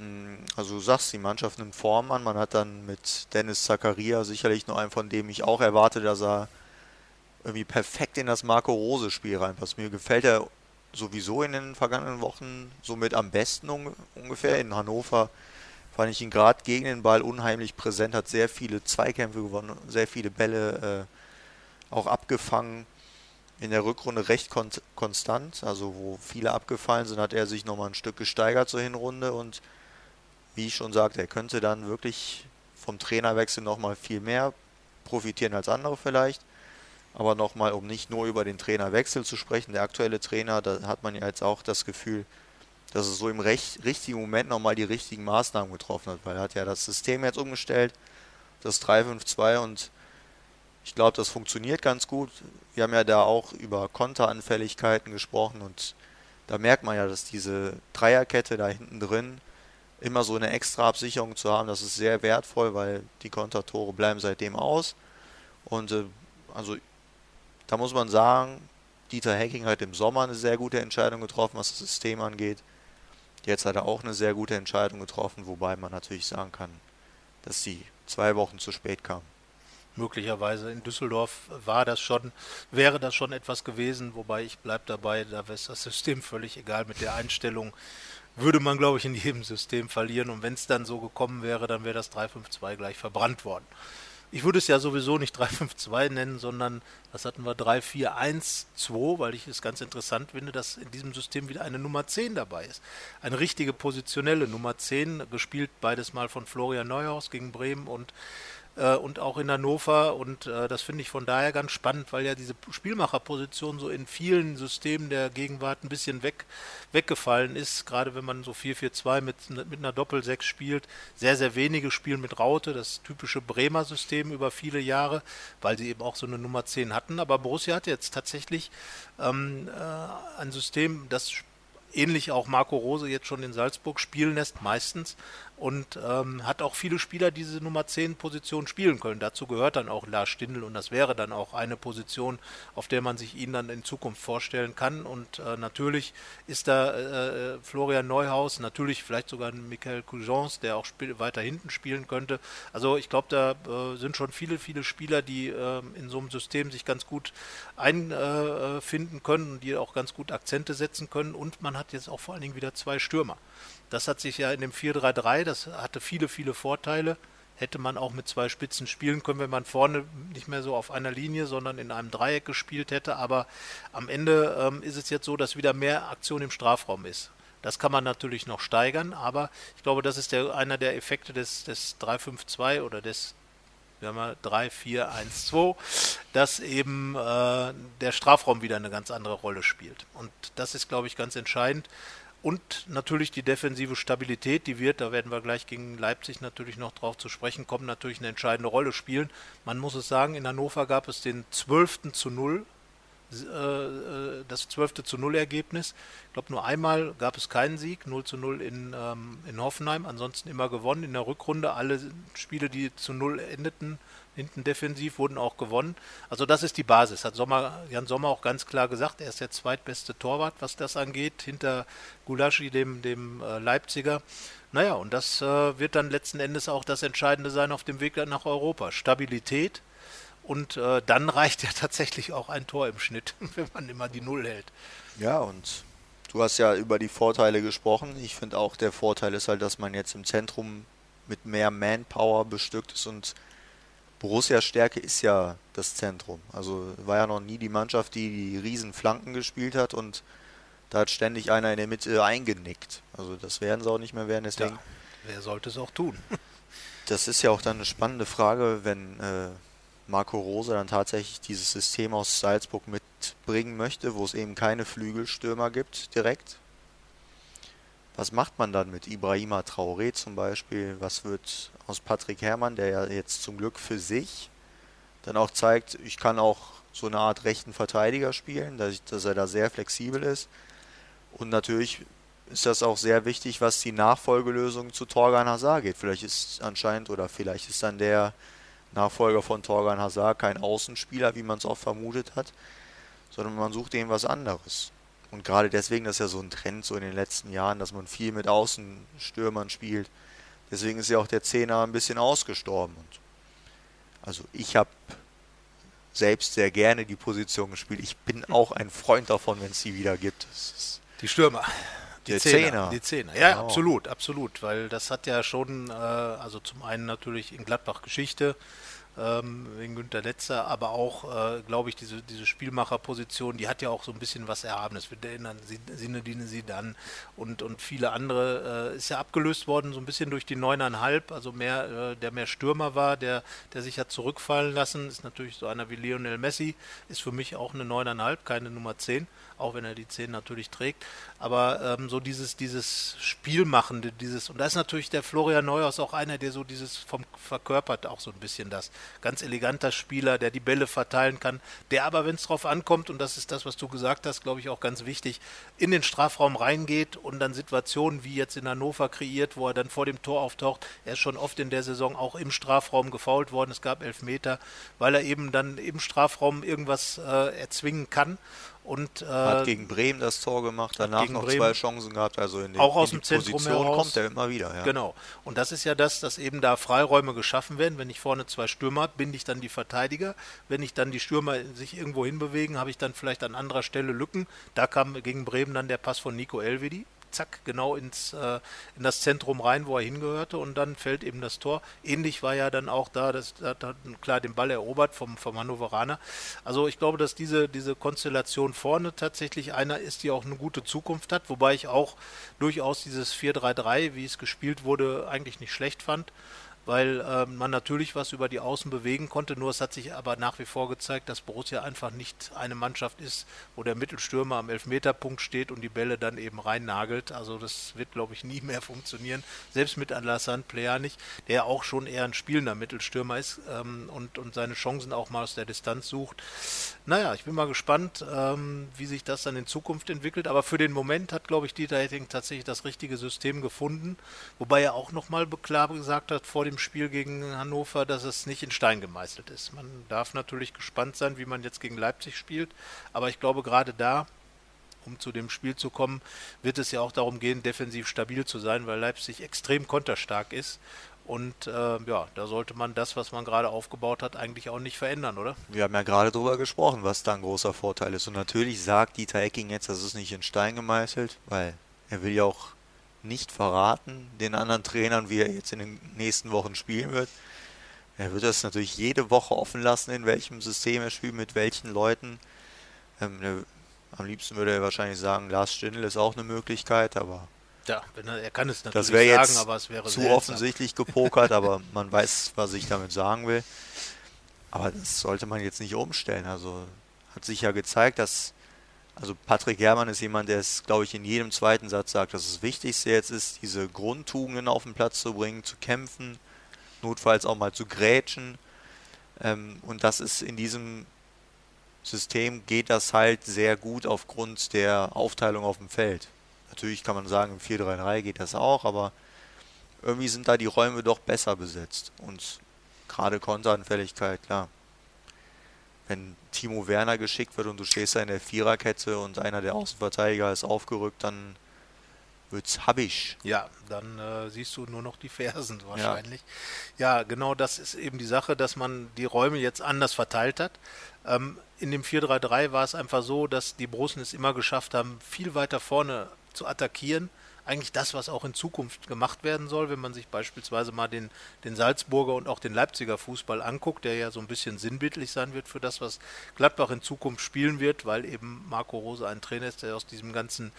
Hm, also du sagst, die Mannschaft nimmt Form an. Man hat dann mit Dennis Zakaria sicherlich noch einen, von dem ich auch erwarte, dass er irgendwie perfekt in das Marco Rose Spiel reinpasst. Mir gefällt er sowieso in den vergangenen Wochen somit am besten ungefähr. In Hannover fand ich ihn gerade gegen den Ball unheimlich präsent, hat sehr viele Zweikämpfe gewonnen, sehr viele Bälle äh, auch abgefangen. In der Rückrunde recht kon konstant, also wo viele abgefallen sind, hat er sich nochmal ein Stück gesteigert zur Hinrunde und wie ich schon sagte, er könnte dann wirklich vom Trainerwechsel nochmal viel mehr profitieren als andere vielleicht. Aber nochmal, um nicht nur über den Trainerwechsel zu sprechen, der aktuelle Trainer, da hat man ja jetzt auch das Gefühl, dass es so im recht, richtigen Moment nochmal die richtigen Maßnahmen getroffen hat, weil er hat ja das System jetzt umgestellt, das 3-5-2 und ich glaube, das funktioniert ganz gut. Wir haben ja da auch über Konteranfälligkeiten gesprochen und da merkt man ja, dass diese Dreierkette da hinten drin immer so eine extra Absicherung zu haben, das ist sehr wertvoll, weil die Kontertore bleiben seitdem aus. Und äh, also da muss man sagen, Dieter Hecking hat im Sommer eine sehr gute Entscheidung getroffen, was das System angeht. Jetzt hat er auch eine sehr gute Entscheidung getroffen, wobei man natürlich sagen kann, dass sie zwei Wochen zu spät kam. Möglicherweise in Düsseldorf war das schon, wäre das schon etwas gewesen, wobei ich bleibe dabei, da ist das System völlig egal mit der Einstellung würde man, glaube ich, in jedem System verlieren. Und wenn es dann so gekommen wäre, dann wäre das 352 gleich verbrannt worden. Ich würde es ja sowieso nicht 352 nennen, sondern was hatten wir 3412, weil ich es ganz interessant finde, dass in diesem System wieder eine Nummer 10 dabei ist. Eine richtige positionelle Nummer 10, gespielt beides mal von Florian Neuhaus gegen Bremen und äh, und auch in Hannover. Und äh, das finde ich von daher ganz spannend, weil ja diese Spielmacherposition so in vielen Systemen der Gegenwart ein bisschen weg, weggefallen ist. Gerade wenn man so 4-4-2 mit, mit einer Doppel-6 spielt. Sehr, sehr wenige spielen mit Raute, das typische Bremer System über viele Jahre, weil sie eben auch so eine Nummer 10 hatten. Aber Borussia hat jetzt tatsächlich ähm, äh, ein System, das ähnlich auch Marco Rose jetzt schon in Salzburg spielen lässt, meistens, und ähm, hat auch viele Spieler diese Nummer 10 Position spielen können. Dazu gehört dann auch Lars Stindl und das wäre dann auch eine Position, auf der man sich ihn dann in Zukunft vorstellen kann. Und äh, natürlich ist da äh, Florian Neuhaus, natürlich vielleicht sogar Michael Coujons, der auch weiter hinten spielen könnte. Also ich glaube, da äh, sind schon viele, viele Spieler, die ähm, in so einem System sich ganz gut einfinden äh, können und die auch ganz gut Akzente setzen können. Und man hat jetzt auch vor allen Dingen wieder zwei Stürmer. Das hat sich ja in dem 4-3-3, das hatte viele, viele Vorteile. Hätte man auch mit zwei Spitzen spielen können, wenn man vorne nicht mehr so auf einer Linie, sondern in einem Dreieck gespielt hätte. Aber am Ende ähm, ist es jetzt so, dass wieder mehr Aktion im Strafraum ist. Das kann man natürlich noch steigern, aber ich glaube, das ist der, einer der Effekte des, des 3-5-2 oder des wir haben ja 3, 4, 1, 2, dass eben äh, der Strafraum wieder eine ganz andere Rolle spielt. Und das ist, glaube ich, ganz entscheidend. Und natürlich die defensive Stabilität, die wird, da werden wir gleich gegen Leipzig natürlich noch drauf zu sprechen kommen, natürlich eine entscheidende Rolle spielen. Man muss es sagen, in Hannover gab es den 12. zu 0, äh, äh, das 12. zu 0 Ergebnis. Ich glaube, nur einmal gab es keinen Sieg, 0 zu 0 in, ähm, in Hoffenheim, ansonsten immer gewonnen. In der Rückrunde alle Spiele, die zu 0 endeten, hinten defensiv wurden auch gewonnen. Also das ist die Basis, hat Sommer, Jan Sommer auch ganz klar gesagt. Er ist der zweitbeste Torwart, was das angeht, hinter Gulaschi, dem, dem äh, Leipziger. Naja, und das äh, wird dann letzten Endes auch das Entscheidende sein auf dem Weg nach Europa. Stabilität und äh, dann reicht ja tatsächlich auch ein Tor im Schnitt, wenn man immer die Null hält. Ja, und du hast ja über die Vorteile gesprochen. Ich finde auch, der Vorteil ist halt, dass man jetzt im Zentrum mit mehr Manpower bestückt ist und Borussia Stärke ist ja das Zentrum. Also war ja noch nie die Mannschaft, die die riesen Flanken gespielt hat und da hat ständig einer in der Mitte eingenickt. Also das werden sie auch nicht mehr werden. Deswegen, ja, wer sollte es auch tun? das ist ja auch dann eine spannende Frage, wenn äh, Marco Rose dann tatsächlich dieses System aus Salzburg mitbringen möchte, wo es eben keine Flügelstürmer gibt direkt. Was macht man dann mit Ibrahima Traoré zum Beispiel? Was wird aus Patrick Herrmann, der ja jetzt zum Glück für sich dann auch zeigt, ich kann auch so eine Art rechten Verteidiger spielen, dass, ich, dass er da sehr flexibel ist. Und natürlich ist das auch sehr wichtig, was die Nachfolgelösung zu Torgan Hazard geht. Vielleicht ist anscheinend oder vielleicht ist dann der Nachfolger von Torgan Hazard kein Außenspieler, wie man es oft vermutet hat, sondern man sucht eben was anderes. Und gerade deswegen, das ist ja so ein Trend so in den letzten Jahren, dass man viel mit Außenstürmern spielt. Deswegen ist ja auch der Zehner ein bisschen ausgestorben. Und also ich habe selbst sehr gerne die Position gespielt. Ich bin auch ein Freund davon, wenn es sie wieder gibt. die Stürmer. Die Zehner. Die Zehner. Ja, genau. absolut, absolut. Weil das hat ja schon, äh, also zum einen natürlich in Gladbach Geschichte, ähm, wegen Günter Letzer, aber auch, äh, glaube ich, diese, diese Spielmacherposition, die hat ja auch so ein bisschen was Erhabenes. Wir erinnern Sinedine sie dann und, und viele andere, äh, ist ja abgelöst worden, so ein bisschen durch die neuneinhalb, also mehr, äh, der mehr Stürmer war, der, der sich hat zurückfallen lassen, ist natürlich so einer wie Lionel Messi, ist für mich auch eine neuneinhalb, keine Nummer zehn auch wenn er die 10 natürlich trägt. Aber ähm, so dieses, dieses Spielmachende, dieses, und da ist natürlich der Florian Neuhaus auch einer, der so dieses vom verkörpert, auch so ein bisschen das. Ganz eleganter Spieler, der die Bälle verteilen kann, der aber, wenn es drauf ankommt, und das ist das, was du gesagt hast, glaube ich auch ganz wichtig, in den Strafraum reingeht und dann Situationen wie jetzt in Hannover kreiert, wo er dann vor dem Tor auftaucht. Er ist schon oft in der Saison auch im Strafraum gefault worden. Es gab elf Meter, weil er eben dann im Strafraum irgendwas äh, erzwingen kann. Und, äh, hat gegen Bremen das Tor gemacht, danach noch Bremen zwei Chancen gehabt, also in, den, auch aus in dem Zentrum Position heraus. kommt er immer wieder. Ja. Genau. Und das ist ja das, dass eben da Freiräume geschaffen werden. Wenn ich vorne zwei Stürmer habe, bin ich dann die Verteidiger. Wenn ich dann die Stürmer sich irgendwo hinbewegen, habe ich dann vielleicht an anderer Stelle Lücken. Da kam gegen Bremen dann der Pass von Nico Elvedi zack, genau ins, äh, in das Zentrum rein, wo er hingehörte und dann fällt eben das Tor. Ähnlich war ja dann auch da, das hat klar den Ball erobert vom, vom Hannoveraner. Also ich glaube, dass diese, diese Konstellation vorne tatsächlich einer ist, die auch eine gute Zukunft hat, wobei ich auch durchaus dieses 4-3-3, wie es gespielt wurde, eigentlich nicht schlecht fand weil äh, man natürlich was über die Außen bewegen konnte. Nur es hat sich aber nach wie vor gezeigt, dass Borussia einfach nicht eine Mannschaft ist, wo der Mittelstürmer am Elfmeterpunkt steht und die Bälle dann eben rein nagelt. Also das wird, glaube ich, nie mehr funktionieren. Selbst mit Alassane Plea der auch schon eher ein spielender Mittelstürmer ist ähm, und, und seine Chancen auch mal aus der Distanz sucht. Naja, ich bin mal gespannt, ähm, wie sich das dann in Zukunft entwickelt. Aber für den Moment hat, glaube ich, Dieter Hetting tatsächlich das richtige System gefunden. Wobei er auch nochmal klar gesagt hat vor dem Spiel gegen Hannover, dass es nicht in Stein gemeißelt ist. Man darf natürlich gespannt sein, wie man jetzt gegen Leipzig spielt. Aber ich glaube, gerade da um zu dem Spiel zu kommen, wird es ja auch darum gehen, defensiv stabil zu sein, weil Leipzig extrem konterstark ist. Und äh, ja, da sollte man das, was man gerade aufgebaut hat, eigentlich auch nicht verändern, oder? Wir haben ja gerade darüber gesprochen, was da ein großer Vorteil ist. Und natürlich sagt Dieter Ecking jetzt, das ist nicht in Stein gemeißelt, weil er will ja auch nicht verraten den anderen Trainern, wie er jetzt in den nächsten Wochen spielen wird. Er wird das natürlich jede Woche offen lassen, in welchem System er spielt, mit welchen Leuten. Ähm, er, am liebsten würde er wahrscheinlich sagen, Lars Stindl ist auch eine Möglichkeit, aber ja, er, er, kann es natürlich das sagen, jetzt aber es wäre zu seltsam. offensichtlich gepokert, aber man weiß, was ich damit sagen will. Aber das sollte man jetzt nicht umstellen. Also hat sich ja gezeigt, dass also Patrick Herrmann ist jemand, der es, glaube ich, in jedem zweiten Satz sagt, dass das Wichtigste jetzt ist, diese Grundtugenden auf den Platz zu bringen, zu kämpfen, notfalls auch mal zu grätschen. Ähm, und das ist in diesem System geht das halt sehr gut aufgrund der Aufteilung auf dem Feld. Natürlich kann man sagen, im 4-3-3 geht das auch, aber irgendwie sind da die Räume doch besser besetzt. Und gerade Konteranfälligkeit, klar. Wenn Timo Werner geschickt wird und du stehst da in der Viererkette und einer der Außenverteidiger ist aufgerückt, dann wird's habig. Ja, dann äh, siehst du nur noch die Fersen wahrscheinlich. Ja. ja. genau das ist eben die Sache, dass man die Räume jetzt anders verteilt hat. Ähm, in dem 4-3-3 war es einfach so, dass die Borussen es immer geschafft haben, viel weiter vorne zu attackieren, eigentlich das, was auch in Zukunft gemacht werden soll, wenn man sich beispielsweise mal den, den Salzburger und auch den Leipziger Fußball anguckt, der ja so ein bisschen sinnbildlich sein wird für das, was Gladbach in Zukunft spielen wird, weil eben Marco Rose ein Trainer ist, der aus diesem ganzen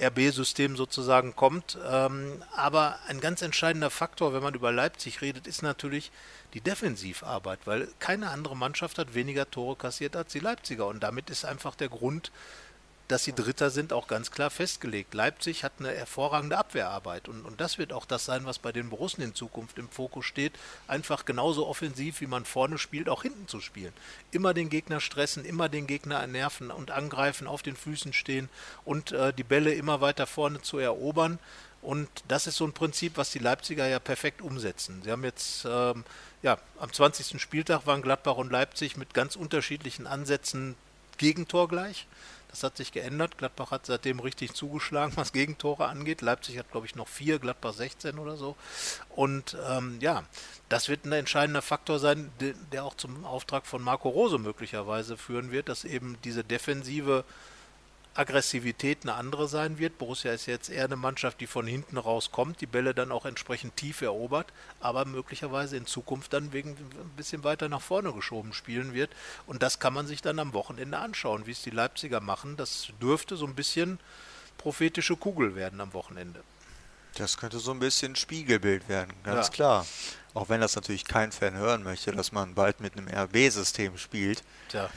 RB-System sozusagen kommt. Ähm, aber ein ganz entscheidender Faktor, wenn man über Leipzig redet, ist natürlich die Defensivarbeit, weil keine andere Mannschaft hat weniger Tore kassiert als die Leipziger. Und damit ist einfach der Grund, dass sie Dritter sind, auch ganz klar festgelegt. Leipzig hat eine hervorragende Abwehrarbeit und, und das wird auch das sein, was bei den Borussen in Zukunft im Fokus steht. Einfach genauso offensiv, wie man vorne spielt, auch hinten zu spielen. Immer den Gegner stressen, immer den Gegner nerven und angreifen, auf den Füßen stehen und äh, die Bälle immer weiter vorne zu erobern. Und das ist so ein Prinzip, was die Leipziger ja perfekt umsetzen. Sie haben jetzt, ähm, ja, am 20. Spieltag waren Gladbach und Leipzig mit ganz unterschiedlichen Ansätzen gegentorgleich. Das hat sich geändert. Gladbach hat seitdem richtig zugeschlagen, was Gegentore angeht. Leipzig hat, glaube ich, noch vier, Gladbach 16 oder so. Und ähm, ja, das wird ein entscheidender Faktor sein, der auch zum Auftrag von Marco Rose möglicherweise führen wird, dass eben diese defensive Aggressivität eine andere sein wird. Borussia ist jetzt eher eine Mannschaft, die von hinten rauskommt, die Bälle dann auch entsprechend tief erobert, aber möglicherweise in Zukunft dann wegen ein bisschen weiter nach vorne geschoben spielen wird. Und das kann man sich dann am Wochenende anschauen, wie es die Leipziger machen. Das dürfte so ein bisschen prophetische Kugel werden am Wochenende. Das könnte so ein bisschen Spiegelbild werden, ganz ja. klar. Auch wenn das natürlich kein Fan hören möchte, dass man bald mit einem RB-System spielt. Tja.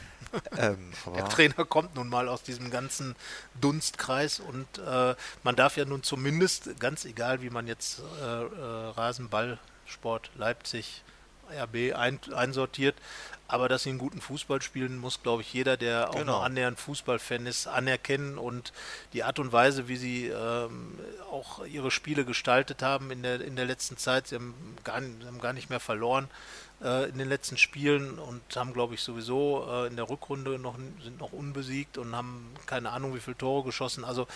Ähm, der Trainer kommt nun mal aus diesem ganzen Dunstkreis und äh, man darf ja nun zumindest, ganz egal wie man jetzt äh, äh, Rasenballsport Leipzig RB ein, einsortiert, aber dass sie einen guten Fußball spielen, muss, glaube ich, jeder, der auch genau. noch annähernd Fußballfan ist, anerkennen. Und die Art und Weise, wie sie ähm, auch ihre Spiele gestaltet haben in der, in der letzten Zeit, sie haben gar, haben gar nicht mehr verloren äh, in den letzten Spielen und haben, glaube ich, sowieso äh, in der Rückrunde noch sind noch unbesiegt und haben keine Ahnung, wie viele Tore geschossen. Also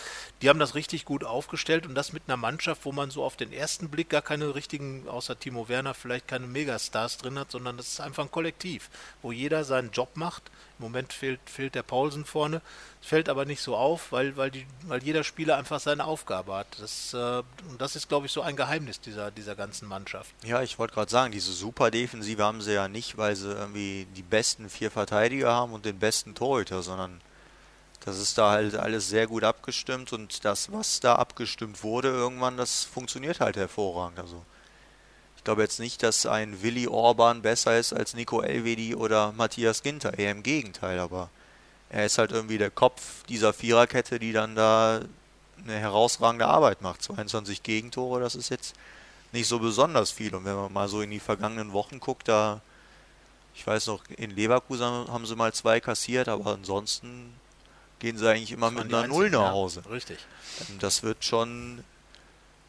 die haben das richtig gut aufgestellt und das mit einer Mannschaft, wo man so auf den ersten Blick gar keine richtigen, außer Timo Werner, vielleicht keine Megastars drin hat, sondern das ist einfach ein Kollektiv, wo jeder seinen Job macht. Im Moment fehlt, fehlt der Paulsen vorne. Es fällt aber nicht so auf, weil, weil, die, weil jeder Spieler einfach seine Aufgabe hat. Das, äh, und das ist, glaube ich, so ein Geheimnis dieser, dieser ganzen Mannschaft. Ja, ich wollte gerade sagen, diese Superdefensive haben sie ja nicht, weil sie irgendwie die besten vier Verteidiger haben und den besten Torhüter, sondern das ist da halt alles sehr gut abgestimmt und das, was da abgestimmt wurde, irgendwann, das funktioniert halt hervorragend. Also ich glaube jetzt nicht, dass ein Willi Orban besser ist als Nico Elvedi oder Matthias Ginter. Eher im Gegenteil, aber er ist halt irgendwie der Kopf dieser Viererkette, die dann da eine herausragende Arbeit macht. 22 Gegentore, das ist jetzt nicht so besonders viel. Und wenn man mal so in die vergangenen Wochen guckt, da, ich weiß noch, in Leverkusen haben sie mal zwei kassiert, aber ansonsten gehen sie eigentlich immer mit einer Null nach Hause. Ja, richtig. Das wird schon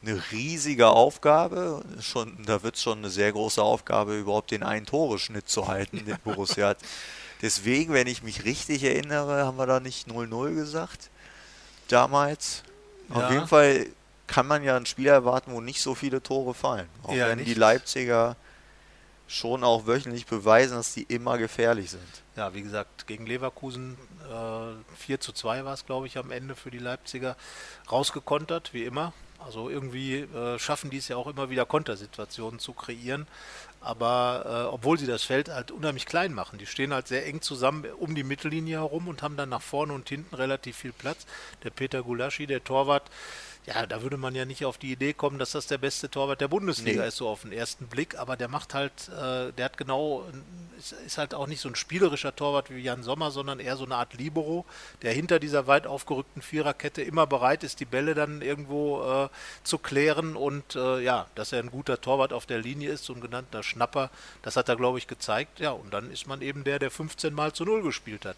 eine riesige Aufgabe. Schon, da wird es schon eine sehr große Aufgabe, überhaupt den einen Toreschnitt zu halten, den Borussia hat. Deswegen, wenn ich mich richtig erinnere, haben wir da nicht 0-0 gesagt. Damals. Ja. Auf jeden Fall kann man ja ein Spiel erwarten, wo nicht so viele Tore fallen. Auch ja, wenn nicht. die Leipziger schon auch wöchentlich beweisen, dass die immer gefährlich sind. Ja, wie gesagt, gegen Leverkusen äh, 4 zu 2 war es, glaube ich, am Ende für die Leipziger. Rausgekontert, wie immer. Also irgendwie äh, schaffen die es ja auch immer wieder Kontersituationen zu kreieren. Aber äh, obwohl sie das Feld halt unheimlich klein machen, die stehen halt sehr eng zusammen um die Mittellinie herum und haben dann nach vorne und hinten relativ viel Platz. Der Peter Gulaschi, der Torwart, ja, da würde man ja nicht auf die Idee kommen, dass das der beste Torwart der Bundesliga nee. ist, so auf den ersten Blick. Aber der macht halt, äh, der hat genau, ist, ist, halt auch nicht so ein spielerischer Torwart wie Jan Sommer, sondern eher so eine Art Libero, der hinter dieser weit aufgerückten Viererkette immer bereit ist, die Bälle dann irgendwo äh, zu klären. Und äh, ja, dass er ein guter Torwart auf der Linie ist, so ein genannter Schnapper, das hat er, glaube ich, gezeigt. Ja, und dann ist man eben der, der 15 Mal zu Null gespielt hat.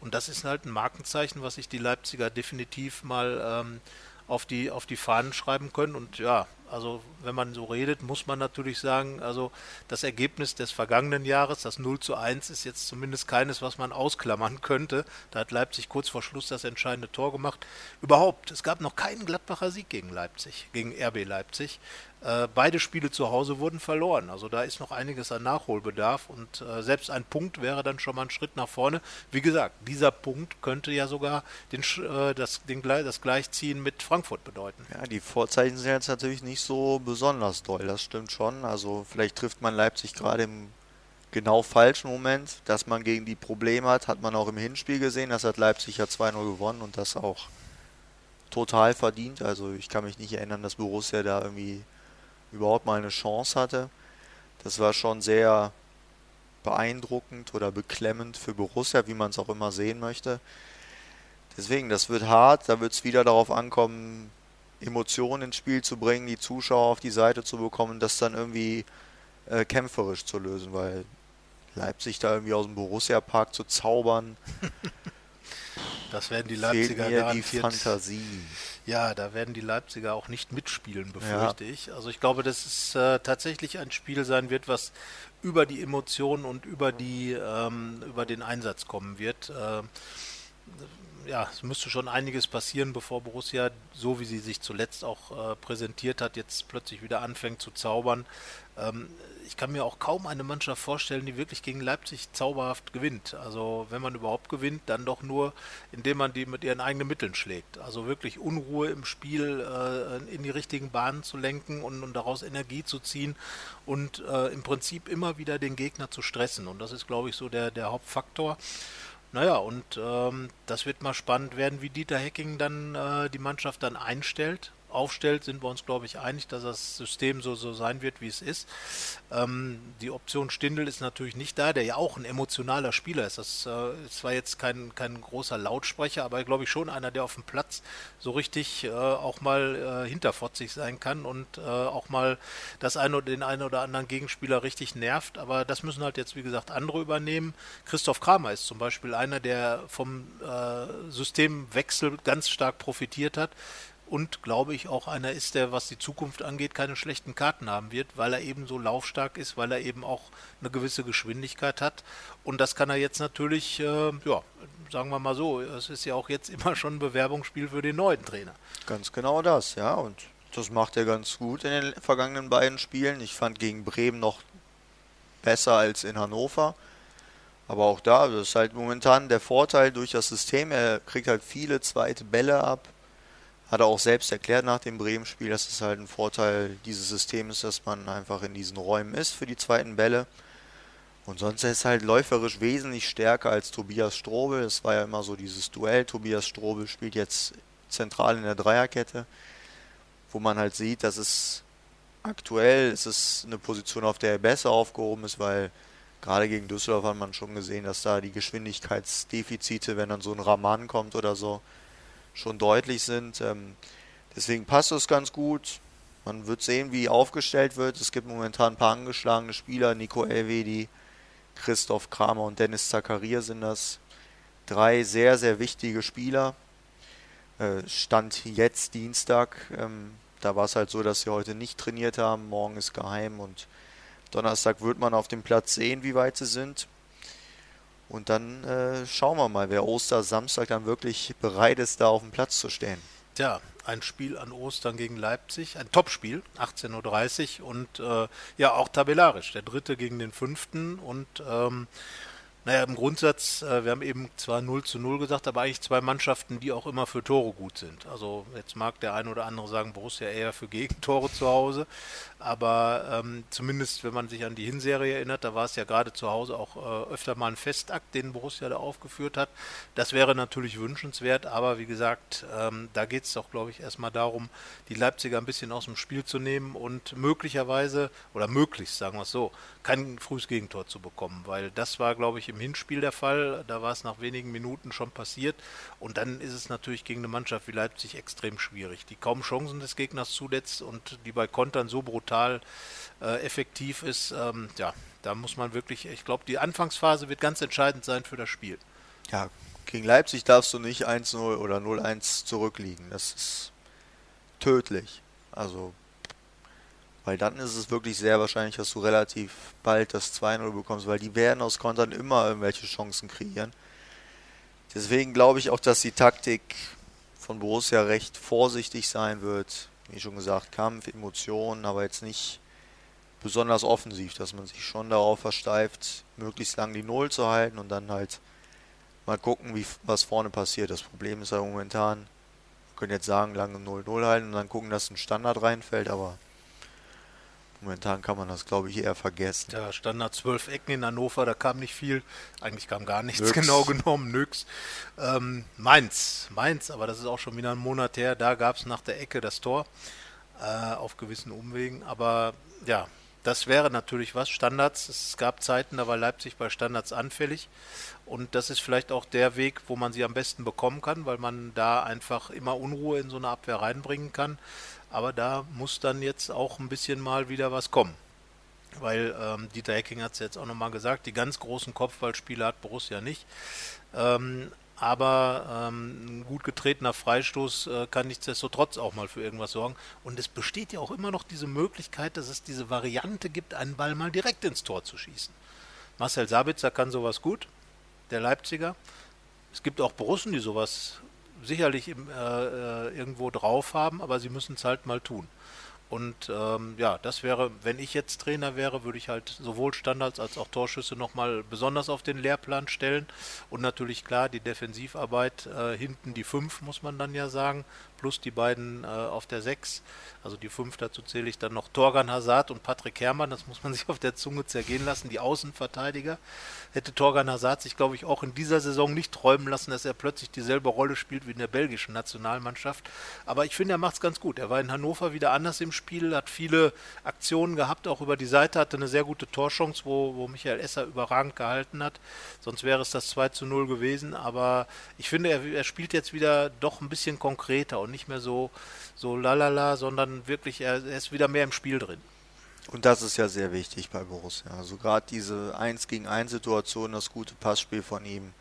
Und das ist halt ein Markenzeichen, was sich die Leipziger definitiv mal ähm, auf die, auf die Fahnen schreiben können. Und ja, Also wenn man so redet, muss man natürlich sagen, also das Ergebnis des vergangenen Jahres, das 0 zu 1, ist jetzt zumindest keines, was man ausklammern könnte. Da hat Leipzig kurz vor Schluss das entscheidende Tor gemacht. Überhaupt, es gab noch keinen Gladbacher Sieg gegen Leipzig, gegen RB Leipzig. Äh, beide Spiele zu Hause wurden verloren. Also da ist noch einiges an Nachholbedarf und äh, selbst ein Punkt wäre dann schon mal ein Schritt nach vorne. Wie gesagt, dieser Punkt könnte ja sogar den, äh, das, den, das Gleichziehen mit Frankfurt bedeuten. Ja, die Vorzeichen sind jetzt natürlich nicht so besonders doll, das stimmt schon. Also vielleicht trifft man Leipzig gerade im genau falschen Moment. Dass man gegen die Probleme hat, hat man auch im Hinspiel gesehen. Das hat Leipzig ja 2-0 gewonnen und das auch total verdient. Also ich kann mich nicht erinnern, dass Borussia da irgendwie überhaupt mal eine Chance hatte. Das war schon sehr beeindruckend oder beklemmend für Borussia, wie man es auch immer sehen möchte. Deswegen, das wird hart, da wird es wieder darauf ankommen, Emotionen ins Spiel zu bringen, die Zuschauer auf die Seite zu bekommen, das dann irgendwie äh, kämpferisch zu lösen, weil Leipzig da irgendwie aus dem Borussia-Park zu zaubern. Das werden die Leipziger mir die Fantasie. Ja, da werden die Leipziger auch nicht mitspielen, befürchte ja. ich. Also ich glaube, dass es äh, tatsächlich ein Spiel sein wird, was über die Emotionen und über die ähm, über den Einsatz kommen wird. Äh, ja, es müsste schon einiges passieren, bevor Borussia, so wie sie sich zuletzt auch äh, präsentiert hat, jetzt plötzlich wieder anfängt zu zaubern. Ähm, ich kann mir auch kaum eine Mannschaft vorstellen, die wirklich gegen Leipzig zauberhaft gewinnt. Also wenn man überhaupt gewinnt, dann doch nur, indem man die mit ihren eigenen Mitteln schlägt. Also wirklich Unruhe im Spiel äh, in die richtigen Bahnen zu lenken und, und daraus Energie zu ziehen und äh, im Prinzip immer wieder den Gegner zu stressen. Und das ist, glaube ich, so der, der Hauptfaktor. Naja, und ähm, das wird mal spannend werden, wie Dieter Hecking dann äh, die Mannschaft dann einstellt aufstellt, sind wir uns, glaube ich, einig, dass das System so, so sein wird, wie es ist. Ähm, die Option Stindel ist natürlich nicht da, der ja auch ein emotionaler Spieler ist. Das äh, ist zwar jetzt kein, kein großer Lautsprecher, aber glaube ich schon einer, der auf dem Platz so richtig äh, auch mal äh, hinterfotzig sein kann und äh, auch mal das eine oder den einen oder anderen Gegenspieler richtig nervt. Aber das müssen halt jetzt, wie gesagt, andere übernehmen. Christoph Kramer ist zum Beispiel einer, der vom äh, Systemwechsel ganz stark profitiert hat und glaube ich auch einer ist, der, was die Zukunft angeht, keine schlechten Karten haben wird, weil er eben so laufstark ist, weil er eben auch eine gewisse Geschwindigkeit hat. Und das kann er jetzt natürlich, äh, ja, sagen wir mal so, es ist ja auch jetzt immer schon ein Bewerbungsspiel für den neuen Trainer. Ganz genau das, ja. Und das macht er ganz gut in den vergangenen beiden Spielen. Ich fand gegen Bremen noch besser als in Hannover. Aber auch da, das ist halt momentan der Vorteil durch das System. Er kriegt halt viele zweite Bälle ab hat er auch selbst erklärt nach dem Bremen-Spiel, dass es halt ein Vorteil dieses Systems ist, dass man einfach in diesen Räumen ist für die zweiten Bälle. Und sonst ist er halt läuferisch wesentlich stärker als Tobias Strobel. Es war ja immer so dieses Duell. Tobias Strobel spielt jetzt zentral in der Dreierkette, wo man halt sieht, dass es aktuell ist es eine Position, auf der er besser aufgehoben ist, weil gerade gegen Düsseldorf hat man schon gesehen, dass da die Geschwindigkeitsdefizite, wenn dann so ein Raman kommt oder so, schon deutlich sind. Ähm, deswegen passt das ganz gut. Man wird sehen, wie aufgestellt wird. Es gibt momentan ein paar angeschlagene Spieler. Nico Elvedi, Christoph Kramer und Dennis Zakaria sind das. Drei sehr, sehr wichtige Spieler. Äh, Stand jetzt Dienstag. Ähm, da war es halt so, dass sie heute nicht trainiert haben. Morgen ist geheim und Donnerstag wird man auf dem Platz sehen, wie weit sie sind. Und dann äh, schauen wir mal, wer Ostersamstag dann wirklich bereit ist, da auf dem Platz zu stehen. Tja, ein Spiel an Ostern gegen Leipzig, ein Topspiel, 18.30 Uhr und äh, ja auch tabellarisch, der dritte gegen den fünften und ähm, naja, im Grundsatz, äh, wir haben eben zwar 0 zu 0 gesagt, aber eigentlich zwei Mannschaften, die auch immer für Tore gut sind. Also jetzt mag der eine oder andere sagen, Borussia eher für Gegentore zu Hause, aber ähm, zumindest wenn man sich an die Hinserie erinnert, da war es ja gerade zu Hause auch äh, öfter mal ein Festakt, den Borussia da aufgeführt hat. Das wäre natürlich wünschenswert, aber wie gesagt, ähm, da geht es doch, glaube ich, erstmal darum, die Leipziger ein bisschen aus dem Spiel zu nehmen und möglicherweise, oder möglichst, sagen wir es so, kein frühes Gegentor zu bekommen, weil das war, glaube ich, im Hinspiel der Fall. Da war es nach wenigen Minuten schon passiert. Und dann ist es natürlich gegen eine Mannschaft wie Leipzig extrem schwierig, die kaum Chancen des Gegners zuletzt und die bei Kontern so brutal äh, effektiv ist. Ähm, ja, da muss man wirklich, ich glaube, die Anfangsphase wird ganz entscheidend sein für das Spiel. Ja, gegen Leipzig darfst du nicht 1-0 oder 0-1 zurückliegen. Das ist tödlich. Also Weil dann ist es wirklich sehr wahrscheinlich, dass du relativ bald das 2-0 bekommst, weil die werden aus Kontern immer irgendwelche Chancen kreieren. Deswegen glaube ich auch, dass die Taktik von Borussia recht vorsichtig sein wird. Wie schon gesagt, Kampf, Emotionen, aber jetzt nicht besonders offensiv, dass man sich schon darauf versteift, möglichst lang die Null zu halten und dann halt mal gucken, wie, was vorne passiert. Das Problem ist ja momentan, wir können jetzt sagen, lange 0-0 halten und dann gucken, dass ein Standard reinfällt, aber momentan kann man das, glaube ich, eher vergessen. Ja, Standard 12 Ecken in Hannover, da kam nicht viel. Eigentlich kam gar nichts Nix. genau genommen, nix. Ähm, Mainz, Mainz, aber das ist auch schon wieder ein Monat her, da gab es nach der Ecke das Tor äh, auf gewissen Umwegen. Aber ja, das wäre natürlich was. Standards, es gab Zeiten, da war Leipzig bei Standards anfällig. Und das ist vielleicht auch der Weg, wo man sie am besten bekommen kann, weil man da einfach immer Unruhe in so eine Abwehr reinbringen kann. Aber da muss dann jetzt auch ein bisschen mal wieder was kommen. Weil ähm, Dieter Hecking hat es jetzt auch nochmal gesagt, die ganz großen Kopfballspiele hat Borussia nicht. Ähm, aber ähm, ein gut getretener Freistoß äh, kann nichtsdestotrotz auch mal für irgendwas sorgen. Und es besteht ja auch immer noch diese Möglichkeit, dass es diese Variante gibt, einen Ball mal direkt ins Tor zu schießen. Marcel Sabitzer kann sowas gut, der Leipziger. Es gibt auch Borussen, die sowas sicherlich im, äh, äh, irgendwo drauf haben, aber sie müssen es halt mal tun. Und ähm, ja, das wäre, wenn ich jetzt Trainer wäre, würde ich halt sowohl Standards als auch Torschüsse nochmal besonders auf den Lehrplan stellen. Und natürlich klar, die Defensivarbeit äh, hinten die 5, muss man dann ja sagen, plus die beiden äh, auf der 6. Also die 5, dazu zähle ich dann noch Torgan Hazard und Patrick Herrmann, das muss man sich auf der Zunge zergehen lassen, die Außenverteidiger. Hätte Torgan Hazard sich, glaube ich, auch in dieser Saison nicht träumen lassen, dass er plötzlich dieselbe Rolle spielt wie in der belgischen Nationalmannschaft. Aber ich finde, er macht es ganz gut. Er war in Hannover wieder anders im Spiel, hat viele Aktionen gehabt, auch über die Seite, hatte eine sehr gute Torchance, wo, wo Michael Esser überragend gehalten hat. Sonst wäre es das 2 zu 0 gewesen. Aber ich finde, er, er spielt jetzt wieder doch ein bisschen konkreter und nicht mehr so, so lalala, sondern wirklich, er, ist wieder mehr im Spiel drin. Und das ist ja sehr wichtig bei Borussia. Also gerade diese 1 gegen 1 Situation, das gute Passspiel von ihm,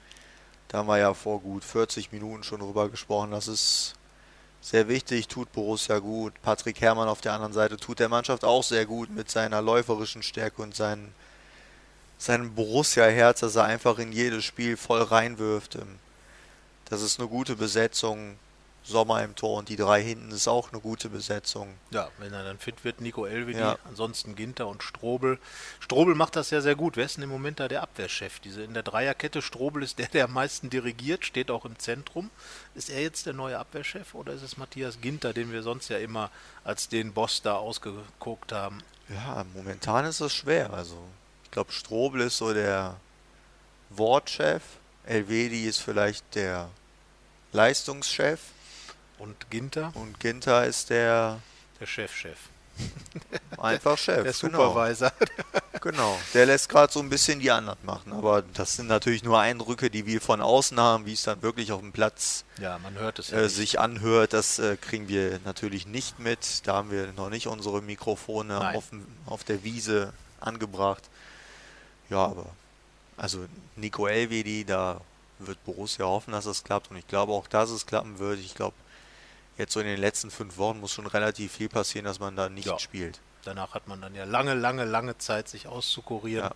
da haben wir ja vor gut 40 Minuten schon drüber gesprochen. Das ist sehr wichtig, tut Borussia gut. Patrick Herrmann auf der anderen Seite tut der Mannschaft auch sehr gut mit seiner läuferischen Stärke und seinen, seinem Borussia-Herz, dass er einfach in jedes Spiel voll reinwirft. Das ist eine gute Besetzung. Sommer im Tor und die drei hinten ist auch eine gute Besetzung. Ja, wenn er dann fit wird, Nico Elvedi, ja. ansonsten Ginter und Strobel. Strobel macht das ja sehr gut. Wer ist denn im Moment da der Abwehrchef? Diese in der Dreierkette, Strobel ist der, der am meisten dirigiert, steht auch im Zentrum. Ist er jetzt der neue Abwehrchef oder ist es Matthias Ginter, den wir sonst ja immer als den Boss da ausgeguckt haben? Ja, momentan ist es schwer. Also ich glaube, Strobel ist so der Wortchef. Elvedi ist vielleicht der Leistungschef. Und Ginter? Und Ginter ist der... Der Chefchef. Einfach Chef. Der genau. Supervisor. Genau. genau. Der lässt gerade so ein bisschen die anderen machen. Aber das sind natürlich nur Eindrücke, die wir von außen haben, wie es dann wirklich auf dem Platz ja, man hört es ja äh, sich anhört. Das äh, kriegen wir natürlich nicht mit. Da haben wir noch nicht unsere Mikrofone auf, auf, der Wiese angebracht. Ja, aber also Nico Elvedi, da wird Borussia hoffen, dass das klappt. Und ich glaube auch, dass es klappen wird. Ich glaube, jetzt so in den letzten fünf Wochen muss schon relativ viel passieren, dass man da nicht ja. spielt. Danach hat man dann ja lange, lange, lange Zeit, sich auszukurieren. Ja.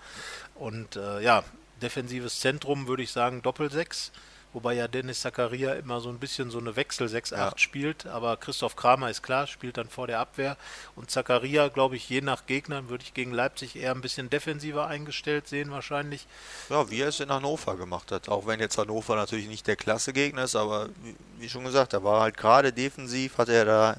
Und äh, ja, defensives Zentrum würde ich sagen Doppelsechs wobei ja Dennis Zakaria immer so ein bisschen so eine Wechsel 6-8 ja. spielt, aber Christoph Kramer ist klar, spielt dann vor der Abwehr und Zakaria, glaube ich, je nach Gegnern würde ich gegen Leipzig eher ein bisschen defensiver eingestellt sehen wahrscheinlich. Ja, wie er es in Hannover gemacht hat, auch wenn jetzt Hannover natürlich nicht der klasse Gegner ist, aber wie, wie schon gesagt, er war halt gerade defensiv, hat er da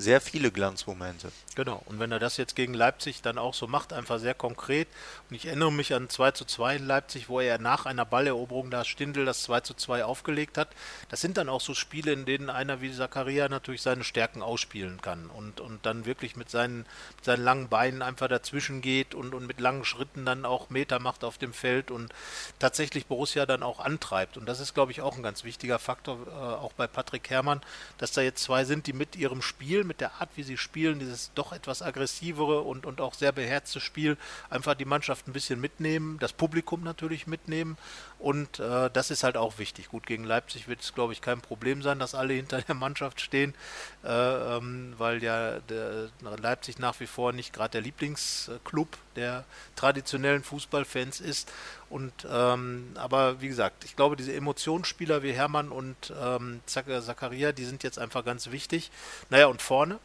sehr viele Glanzmomente. Genau, und wenn er das jetzt gegen Leipzig dann auch so macht, einfach sehr konkret. Und ich erinnere mich an 2 zu 2 in Leipzig, wo er nach einer Balleroberung da Stindel das 2 zu 2 aufgelegt hat. Das sind dann auch so Spiele, in denen einer wie Zakaria natürlich seine Stärken ausspielen kann und, und dann wirklich mit seinen, mit seinen langen Beinen einfach dazwischen geht und, und mit langen Schritten dann auch Meter macht auf dem Feld und tatsächlich Borussia dann auch antreibt. Und das ist, glaube ich, auch ein ganz wichtiger Faktor, äh, auch bei Patrick Herrmann, dass da jetzt zwei sind, die mit ihrem Spiel, mit der Art, wie sie spielen, dieses doch etwas aggressivere und, und auch sehr beherzte Spiel, einfach die Mannschaft ein bisschen mitnehmen, das Publikum natürlich mitnehmen und äh, das ist halt auch wichtig. Gut, gegen Leipzig wird es, glaube ich, kein Problem sein, dass alle hinter der Mannschaft stehen, ähm, weil ja der Leipzig nach wie vor nicht gerade der Lieblingsclub der traditionellen Fußballfans ist. Und ähm, aber wie gesagt, ich glaube, diese Emotionsspieler wie Hermann und ähm, Zakaria, die sind jetzt einfach ganz wichtig. Naja, und vorne?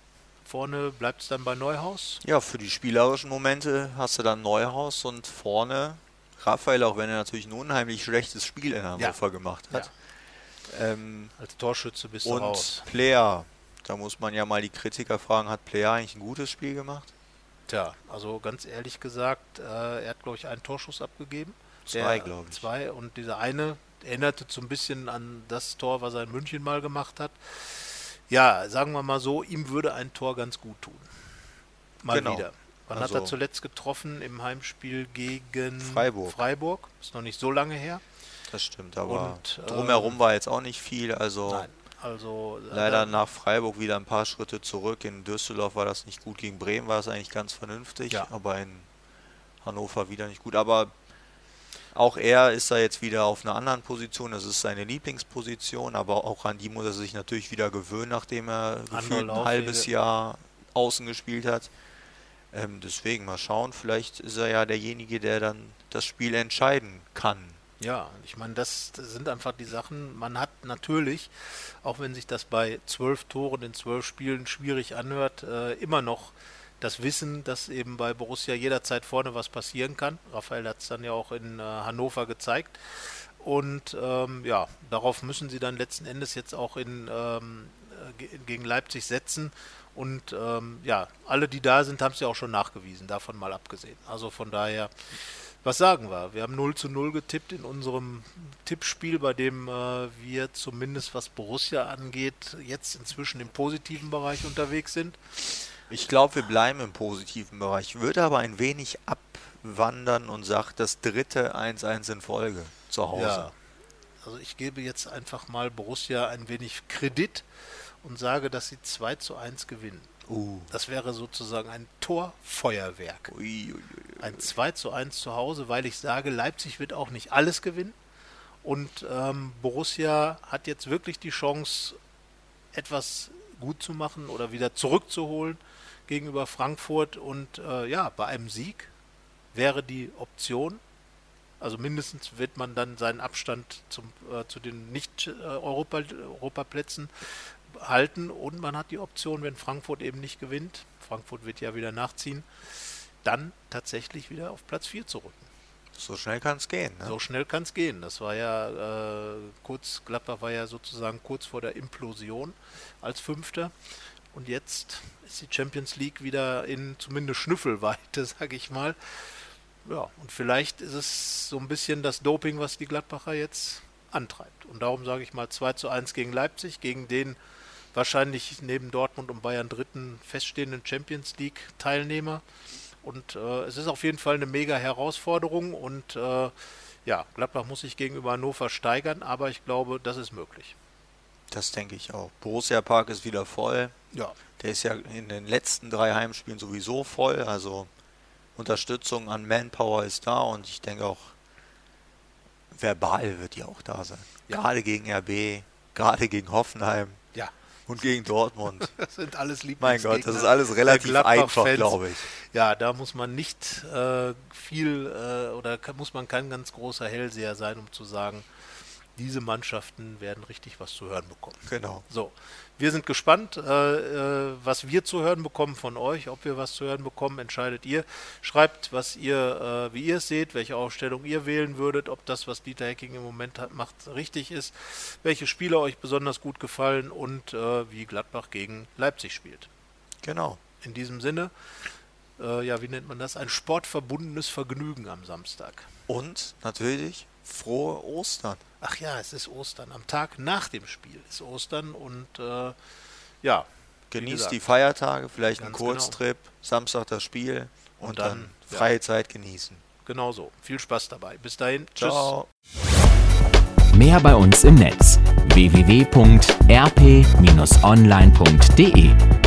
Vorne bleibt es dann bei Neuhaus? Ja, für die spielerischen Momente hast du dann Neuhaus und vorne Raphael, auch wenn er natürlich ein unheimlich schlechtes Spiel in Hannover ja. gemacht hat. Ja. Ähm, Als Torschütze bist du raus. Und Player, da muss man ja mal die Kritiker fragen, hat Player eigentlich ein gutes Spiel gemacht? Tja, also ganz ehrlich gesagt, äh, er hat, glaube ich, einen Torschuss abgegeben. Zwei, glaube ich. Zwei und dieser eine erinnerte so ein bisschen an das Tor, was er in München mal gemacht hat. Ja, sagen wir mal so, ihm würde ein Tor ganz gut tun. Mal genau. wieder. Wann also hat er also zuletzt getroffen? Im Heimspiel gegen Freiburg. Freiburg. Ist noch nicht so lange her. Das stimmt, aber Und, drumherum äh, war jetzt auch nicht viel. Also, nein, also leider äh, nach Freiburg wieder ein paar Schritte zurück. In Düsseldorf war das nicht gut. Gegen Bremen war es eigentlich ganz vernünftig, ja. aber in Hannover wieder nicht gut. Aber auch er ist da jetzt wieder auf einer anderen Position. Das ist seine Lieblingsposition, aber auch an die muss er sich natürlich wieder gewöhnen, nachdem er gefühlt ein halbes Jahr außen gespielt hat. Ähm, deswegen mal schauen, vielleicht ist er ja derjenige, der dann das Spiel entscheiden kann. Ja, ich meine, das, sind einfach die Sachen. Man hat natürlich, auch wenn sich das bei zwölf Toren in zwölf Spielen schwierig anhört, äh, immer noch das Wissen, dass eben bei Borussia jederzeit vorne was passieren kann. Raphael hat es dann ja auch in äh, Hannover gezeigt. Und ähm, ja, darauf müssen sie dann letzten Endes jetzt auch in, ähm, äh, gegen Leipzig setzen. Und ähm, ja, alle, die da sind, haben es ja auch schon nachgewiesen, davon mal abgesehen. Also von daher, was sagen wir? Wir haben 0 zu 0 getippt in unserem Tippspiel, bei dem äh, wir zumindest was Borussia angeht, jetzt inzwischen im positiven Bereich unterwegs sind. Ich glaube, wir bleiben im positiven Bereich. Würde aber ein wenig abwandern und sagt das dritte 1-1 in Folge zu Hause. Ja. Also ich gebe jetzt einfach mal Borussia ein wenig Kredit und sage, dass sie 2 zu 1 gewinnen. Uh. Das wäre sozusagen ein Torfeuerwerk. Ui, ui, ui, ein 2 zu 1 zu Hause, weil ich sage, Leipzig wird auch nicht alles gewinnen. Und ähm, Borussia hat jetzt wirklich die Chance, etwas gut zu machen oder wieder zurückzuholen gegenüber Frankfurt. Und äh, ja, bei einem Sieg wäre die Option, also mindestens wird man dann seinen Abstand zum, äh, zu den Nicht-Europaplätzen halten und man hat die Option, wenn Frankfurt eben nicht gewinnt, Frankfurt wird ja wieder nachziehen, dann tatsächlich wieder auf Platz 4 zu rücken. So schnell kann es gehen. Ne? So schnell kann es gehen. Das war ja äh, kurz, Gladbach war ja sozusagen kurz vor der Implosion als Fünfter. Und jetzt ist die Champions League wieder in zumindest Schnüffelweite, sage ich mal. Ja, und vielleicht ist es so ein bisschen das Doping, was die Gladbacher jetzt antreibt. Und darum sage ich mal 2 zu 1 gegen Leipzig, gegen den wahrscheinlich neben Dortmund und Bayern dritten feststehenden Champions League Teilnehmer. Und äh, es ist auf jeden Fall eine mega Herausforderung und äh, ja, Gladbach muss sich gegenüber Hannover steigern, aber ich glaube, das ist möglich. Das denke ich auch. Borussia Park ist wieder voll. Ja. Der ist ja in den letzten drei Heimspielen sowieso voll. Also Unterstützung an Manpower ist da und ich denke auch, verbal wird die auch da sein. Ja. Gerade gegen RB, gerade gegen Hoffenheim. Und gegen Dortmund. Das sind alles Mein Gott, das ist alles relativ einfach, glaube ich. Ja, da muss man nicht äh, viel äh, oder kann, muss man kein ganz großer Hellseher sein, um zu sagen, diese Mannschaften werden richtig was zu hören bekommen. Genau. So, wir sind gespannt, äh, äh, was wir zu hören bekommen von euch. Ob wir was zu hören bekommen, entscheidet ihr. Schreibt, was ihr, äh, wie ihr es seht, welche Aufstellung ihr wählen würdet, ob das, was Dieter Hecking im Moment hat, macht, richtig ist, welche Spieler euch besonders gut gefallen und äh, wie Gladbach gegen Leipzig spielt. Genau. In diesem Sinne, äh, ja, wie nennt man das? Ein sportverbundenes Vergnügen am Samstag. Und natürlich frohe Ostern. Ach ja, es ist Ostern. Am Tag nach dem Spiel ist Ostern und äh, ja. Genießt die Feiertage, vielleicht einen. Kurztrip, genau. Samstag das Spiel und, und dann, dann, freie ja. Zeit genießen. Genau so. Viel Spaß dabei. Bis dahin. Ciao. Tschüss. Mehr bei uns im Netz www.rp-online.de